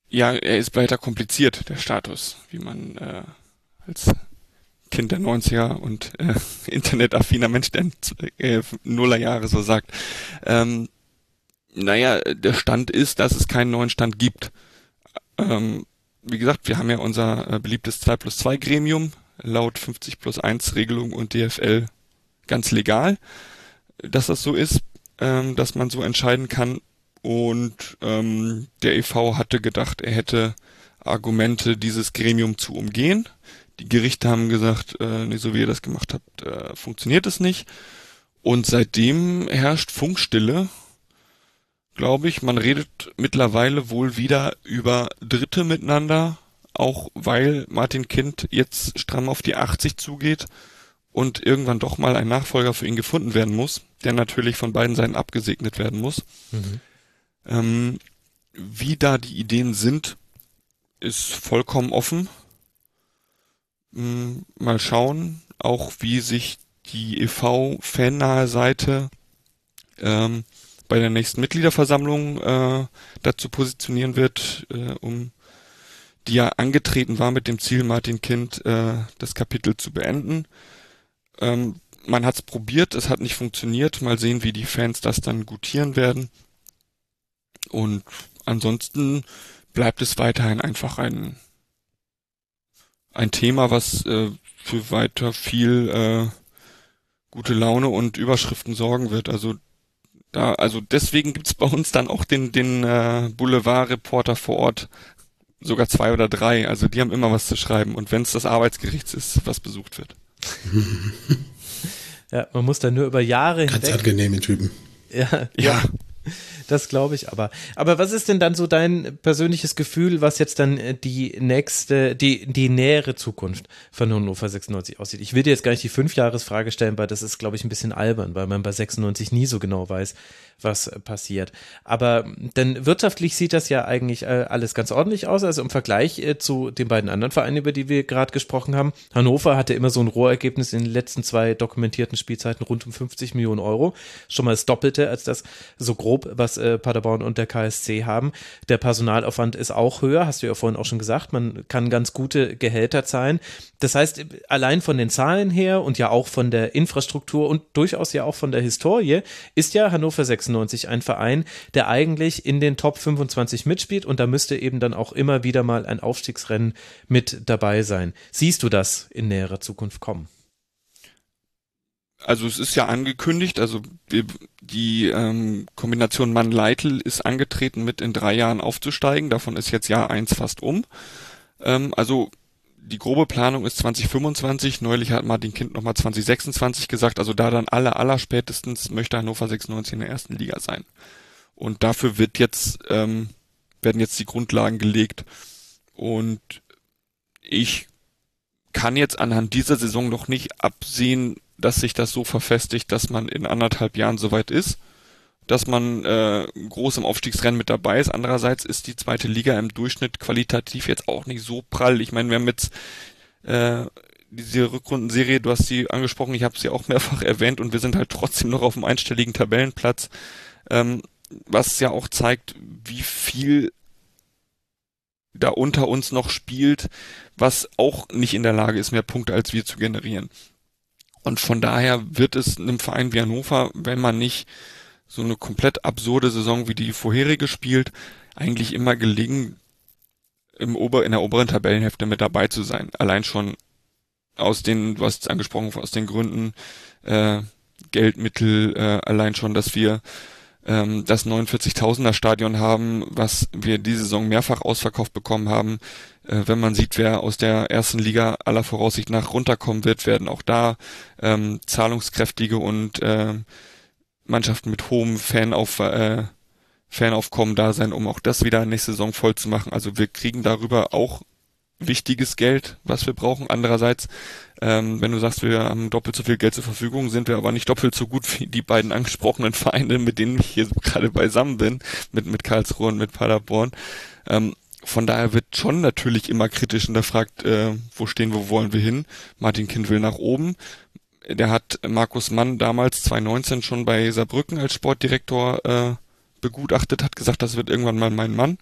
Speaker 3: ja, er ist weiter kompliziert, der Status, wie man äh, als Kind der 90er und äh, [LAUGHS] internetaffiner Mensch der äh, Nullerjahre so sagt. Ähm, naja, der Stand ist, dass es keinen neuen Stand gibt. Ähm, wie gesagt, wir haben ja unser äh, beliebtes 2 plus 2 Gremium, laut 50 plus 1 Regelung und DFL ganz legal, dass das so ist, ähm, dass man so entscheiden kann, und ähm, der EV hatte gedacht, er hätte Argumente, dieses Gremium zu umgehen. Die Gerichte haben gesagt, äh, nee, so wie ihr das gemacht habt, äh, funktioniert es nicht. Und seitdem herrscht Funkstille, glaube ich. Man redet mittlerweile wohl wieder über Dritte miteinander, auch weil Martin Kind jetzt stramm auf die 80 zugeht und irgendwann doch mal ein Nachfolger für ihn gefunden werden muss, der natürlich von beiden Seiten abgesegnet werden muss. Mhm. Ähm, wie da die Ideen sind, ist vollkommen offen. Hm, mal schauen, auch wie sich die EV-fannahe Seite ähm, bei der nächsten Mitgliederversammlung äh, dazu positionieren wird, äh, um die ja angetreten war mit dem Ziel, Martin Kind äh, das Kapitel zu beenden. Ähm, man hat es probiert, es hat nicht funktioniert. Mal sehen, wie die Fans das dann gutieren werden. Und ansonsten bleibt es weiterhin einfach ein, ein Thema, was äh, für weiter viel äh, gute Laune und Überschriften sorgen wird. Also Da, also deswegen gibt's bei uns dann auch den, den äh, Boulevard-Reporter vor Ort, sogar zwei oder drei. Also die haben immer was zu schreiben. Und wenn es das Arbeitsgericht ist, was besucht wird. [LAUGHS]
Speaker 2: ja, man muss da nur über Jahre
Speaker 4: Ganz hinweg. Ganz angenehme Typen.
Speaker 2: Ja, ja. Das glaube ich aber. Aber was ist denn dann so dein persönliches Gefühl, was jetzt dann äh, die nächste, die, die nähere Zukunft von Hannover 96 aussieht? Ich will dir jetzt gar nicht die Fünfjahresfrage stellen, weil das ist, glaube ich, ein bisschen albern, weil man bei 96 nie so genau weiß, was äh, passiert. Aber denn wirtschaftlich sieht das ja eigentlich äh, alles ganz ordentlich aus. Also im Vergleich äh, zu den beiden anderen Vereinen, über die wir gerade gesprochen haben. Hannover hatte immer so ein Rohergebnis in den letzten zwei dokumentierten Spielzeiten rund um 50 Millionen Euro. Schon mal das Doppelte als das so grob, was Paderborn und der KSC haben. Der Personalaufwand ist auch höher, hast du ja vorhin auch schon gesagt. Man kann ganz gute Gehälter zahlen. Das heißt, allein von den Zahlen her und ja auch von der Infrastruktur und durchaus ja auch von der Historie ist ja Hannover 96 ein Verein, der eigentlich in den Top 25 mitspielt und da müsste eben dann auch immer wieder mal ein Aufstiegsrennen mit dabei sein. Siehst du das in näherer Zukunft kommen?
Speaker 3: Also es ist ja angekündigt, also die ähm, Kombination Mann-Leitl ist angetreten, mit in drei Jahren aufzusteigen. Davon ist jetzt Jahr eins fast um. Ähm, also die grobe Planung ist 2025. Neulich hat Martin Kind nochmal 2026 gesagt. Also da dann aller, aller spätestens möchte Hannover 96 in der ersten Liga sein. Und dafür wird jetzt, ähm, werden jetzt die Grundlagen gelegt. Und ich kann jetzt anhand dieser Saison noch nicht absehen, dass sich das so verfestigt, dass man in anderthalb Jahren soweit ist dass man äh, groß im Aufstiegsrennen mit dabei ist. Andererseits ist die zweite Liga im Durchschnitt qualitativ jetzt auch nicht so prall. Ich meine, wir haben jetzt äh, diese Rückrundenserie, du hast sie angesprochen, ich habe sie auch mehrfach erwähnt und wir sind halt trotzdem noch auf dem einstelligen Tabellenplatz, ähm, was ja auch zeigt, wie viel da unter uns noch spielt, was auch nicht in der Lage ist, mehr Punkte als wir zu generieren. Und von daher wird es einem Verein wie Hannover, wenn man nicht so eine komplett absurde Saison wie die vorherige spielt, eigentlich immer gelingen, im Ober, in der oberen Tabellenhälfte mit dabei zu sein. Allein schon aus den, du hast es angesprochen, aus den Gründen äh, Geldmittel, äh, allein schon, dass wir ähm, das 49.000er Stadion haben, was wir diese Saison mehrfach ausverkauft bekommen haben. Äh, wenn man sieht, wer aus der ersten Liga aller Voraussicht nach runterkommen wird, werden auch da ähm, zahlungskräftige und äh, Mannschaften mit hohem Fanauf, äh, Fanaufkommen da sein, um auch das wieder nächste Saison voll zu machen. Also wir kriegen darüber auch wichtiges Geld, was wir brauchen. Andererseits, ähm, wenn du sagst, wir haben doppelt so viel Geld zur Verfügung, sind wir aber nicht doppelt so gut wie die beiden angesprochenen [LAUGHS] Vereine, mit denen ich hier gerade beisammen bin, mit, mit Karlsruhe und mit Paderborn. Ähm, von daher wird schon natürlich immer kritisch hinterfragt, äh, wo stehen wir, wo wollen wir hin. Martin Kind will nach oben der hat Markus Mann damals 2019 schon bei Saarbrücken als Sportdirektor äh, begutachtet, hat gesagt, das wird irgendwann mal mein Mann.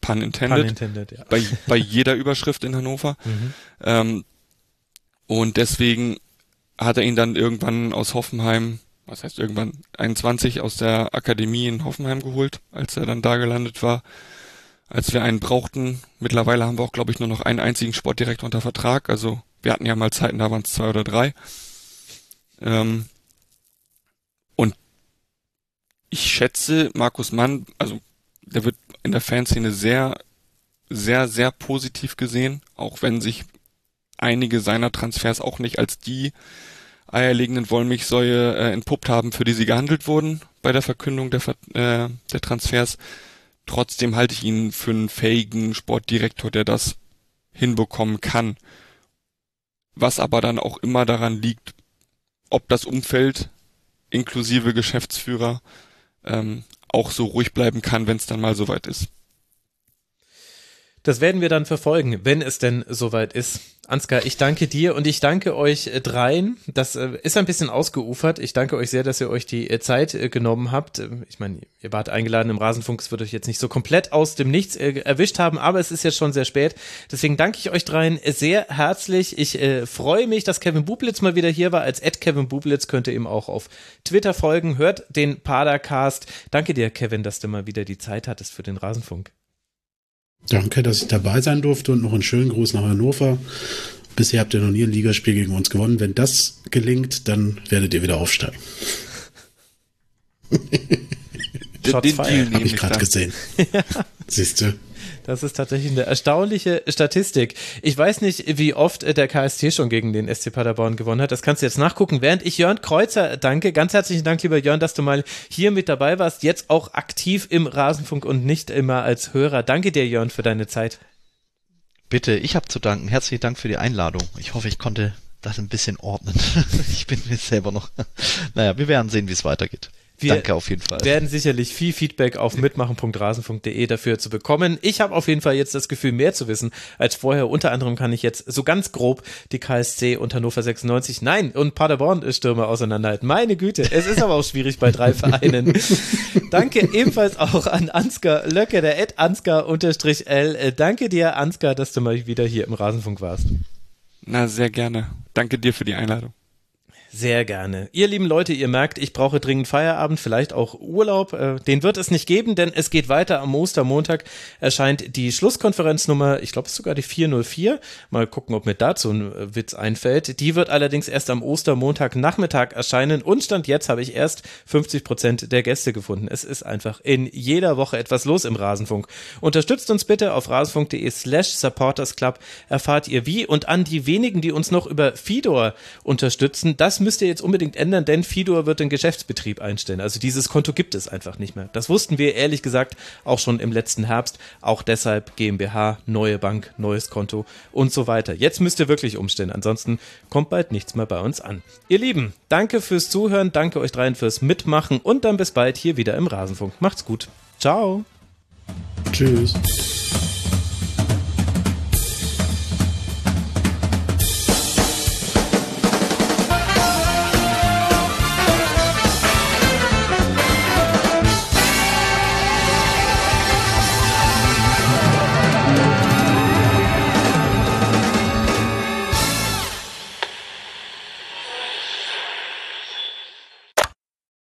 Speaker 3: Pun intended. Pun intended ja. bei, bei jeder Überschrift in Hannover. [LAUGHS] Mhm. Ähm, und deswegen hat er ihn dann irgendwann aus Hoffenheim, was heißt irgendwann, 21 aus der Akademie in Hoffenheim geholt, als er dann da gelandet war. Als wir einen brauchten, mittlerweile haben wir auch, glaube ich, nur noch einen einzigen Sportdirektor unter Vertrag, also wir hatten ja mal Zeiten, da waren es zwei oder drei. Ähm, und ich schätze Markus Mann, also der wird in der Fanszene sehr, sehr, sehr positiv gesehen, auch wenn sich einige seiner Transfers auch nicht als die eierlegenden Wollmilchsäue äh, entpuppt haben, für die sie gehandelt wurden bei der Verkündung der, äh, der Transfers. Trotzdem halte ich ihn für einen fähigen Sportdirektor, der das hinbekommen kann was aber dann auch immer daran liegt, ob das Umfeld inklusive Geschäftsführer ähm, auch so ruhig bleiben kann, wenn es dann mal soweit ist.
Speaker 2: Das werden wir dann verfolgen, wenn es denn soweit ist. Ansgar, ich danke dir und ich danke euch äh, dreien. Das äh, ist ein bisschen ausgeufert. Ich danke euch sehr, dass ihr euch die äh, Zeit genommen habt. Ich meine, ihr wart eingeladen im Rasenfunk. Es wird euch jetzt nicht so komplett aus dem Nichts erwischt haben, aber es ist jetzt schon sehr spät. Deswegen danke ich euch dreien sehr herzlich. Ich freue mich, dass Kevin Bublitz mal wieder hier war. Als Ed Kevin Bublitz könnt ihr ihm auch auf Twitter folgen. Hört den Padercast. Danke dir, Kevin, dass du mal wieder die Zeit hattest für den Rasenfunk.
Speaker 4: Danke, dass ich dabei sein durfte und noch einen schönen Gruß nach Hannover. Bisher habt ihr noch nie ein Ligaspiel gegen uns gewonnen. Wenn das gelingt, dann werdet ihr wieder aufsteigen. [LAUGHS]
Speaker 3: Den, den Deal nehme
Speaker 4: Habe ich gerade gesehen. [LAUGHS] Siehst du?
Speaker 2: Das ist tatsächlich eine erstaunliche Statistik. Ich weiß nicht, wie oft äh, der KST schon gegen den SC Paderborn gewonnen hat. Das kannst du jetzt nachgucken. Während ich Jörn Kreuzer danke, ganz herzlichen Dank, lieber Jörn, dass du mal hier mit dabei warst. Jetzt auch aktiv im Rasenfunk und nicht immer als Hörer. Danke dir, Jörn, für deine Zeit.
Speaker 1: Bitte, ich habe zu danken. Herzlichen Dank für die Einladung. Ich hoffe, ich konnte das ein bisschen ordnen. [LAUGHS] ich bin mir selber noch. Naja, wir werden sehen, wie es weitergeht.
Speaker 2: Wir
Speaker 1: Danke auf jeden Fall.
Speaker 2: werden sicherlich viel Feedback auf mitmachen.rasen.de dafür zu bekommen. Ich habe auf jeden Fall jetzt das Gefühl, mehr zu wissen als vorher. Unter anderem kann ich jetzt so ganz grob die KSC und Hannover 96, nein, und Paderborn Stürmer auseinanderhalten. Meine Güte, es ist aber auch schwierig bei drei [LAUGHS] Vereinen. Danke ebenfalls auch an Ansgar Löcke, der Ed Ansgar-L. Äh, Danke dir, Ansgar, dass du mal wieder hier im Rasenfunk warst.
Speaker 3: Na, sehr gerne. Danke dir für die Einladung.
Speaker 2: Sehr gerne. Ihr lieben Leute, ihr merkt, ich brauche dringend Feierabend, vielleicht auch Urlaub. Äh, Den wird es nicht geben, denn es geht weiter. Am Ostermontag erscheint die Schlusskonferenznummer, ich glaube es ist sogar die 404. Mal gucken, ob mir dazu ein äh, Witz einfällt. Die wird allerdings erst am Ostermontag Nachmittag erscheinen und Stand jetzt habe ich erst 50 Prozent der Gäste gefunden. Es ist einfach in jeder Woche etwas los im Rasenfunk. Unterstützt uns bitte auf rasenfunk.de slash supportersclub. Erfahrt ihr wie und an die wenigen, die uns noch über Fidor unterstützen, müsst ihr jetzt unbedingt ändern, denn Fidor wird den Geschäftsbetrieb einstellen. Also dieses Konto gibt es einfach nicht mehr. Das wussten wir ehrlich gesagt auch schon im letzten Herbst. Auch deshalb GmbH, neue Bank, neues Konto und so weiter. Jetzt müsst ihr wirklich umstellen. Ansonsten kommt bald nichts mehr bei uns an. Ihr Lieben, danke fürs Zuhören, danke euch dreien fürs Mitmachen und dann bis bald hier wieder im Rasenfunk. Macht's gut. Ciao.
Speaker 4: Tschüss.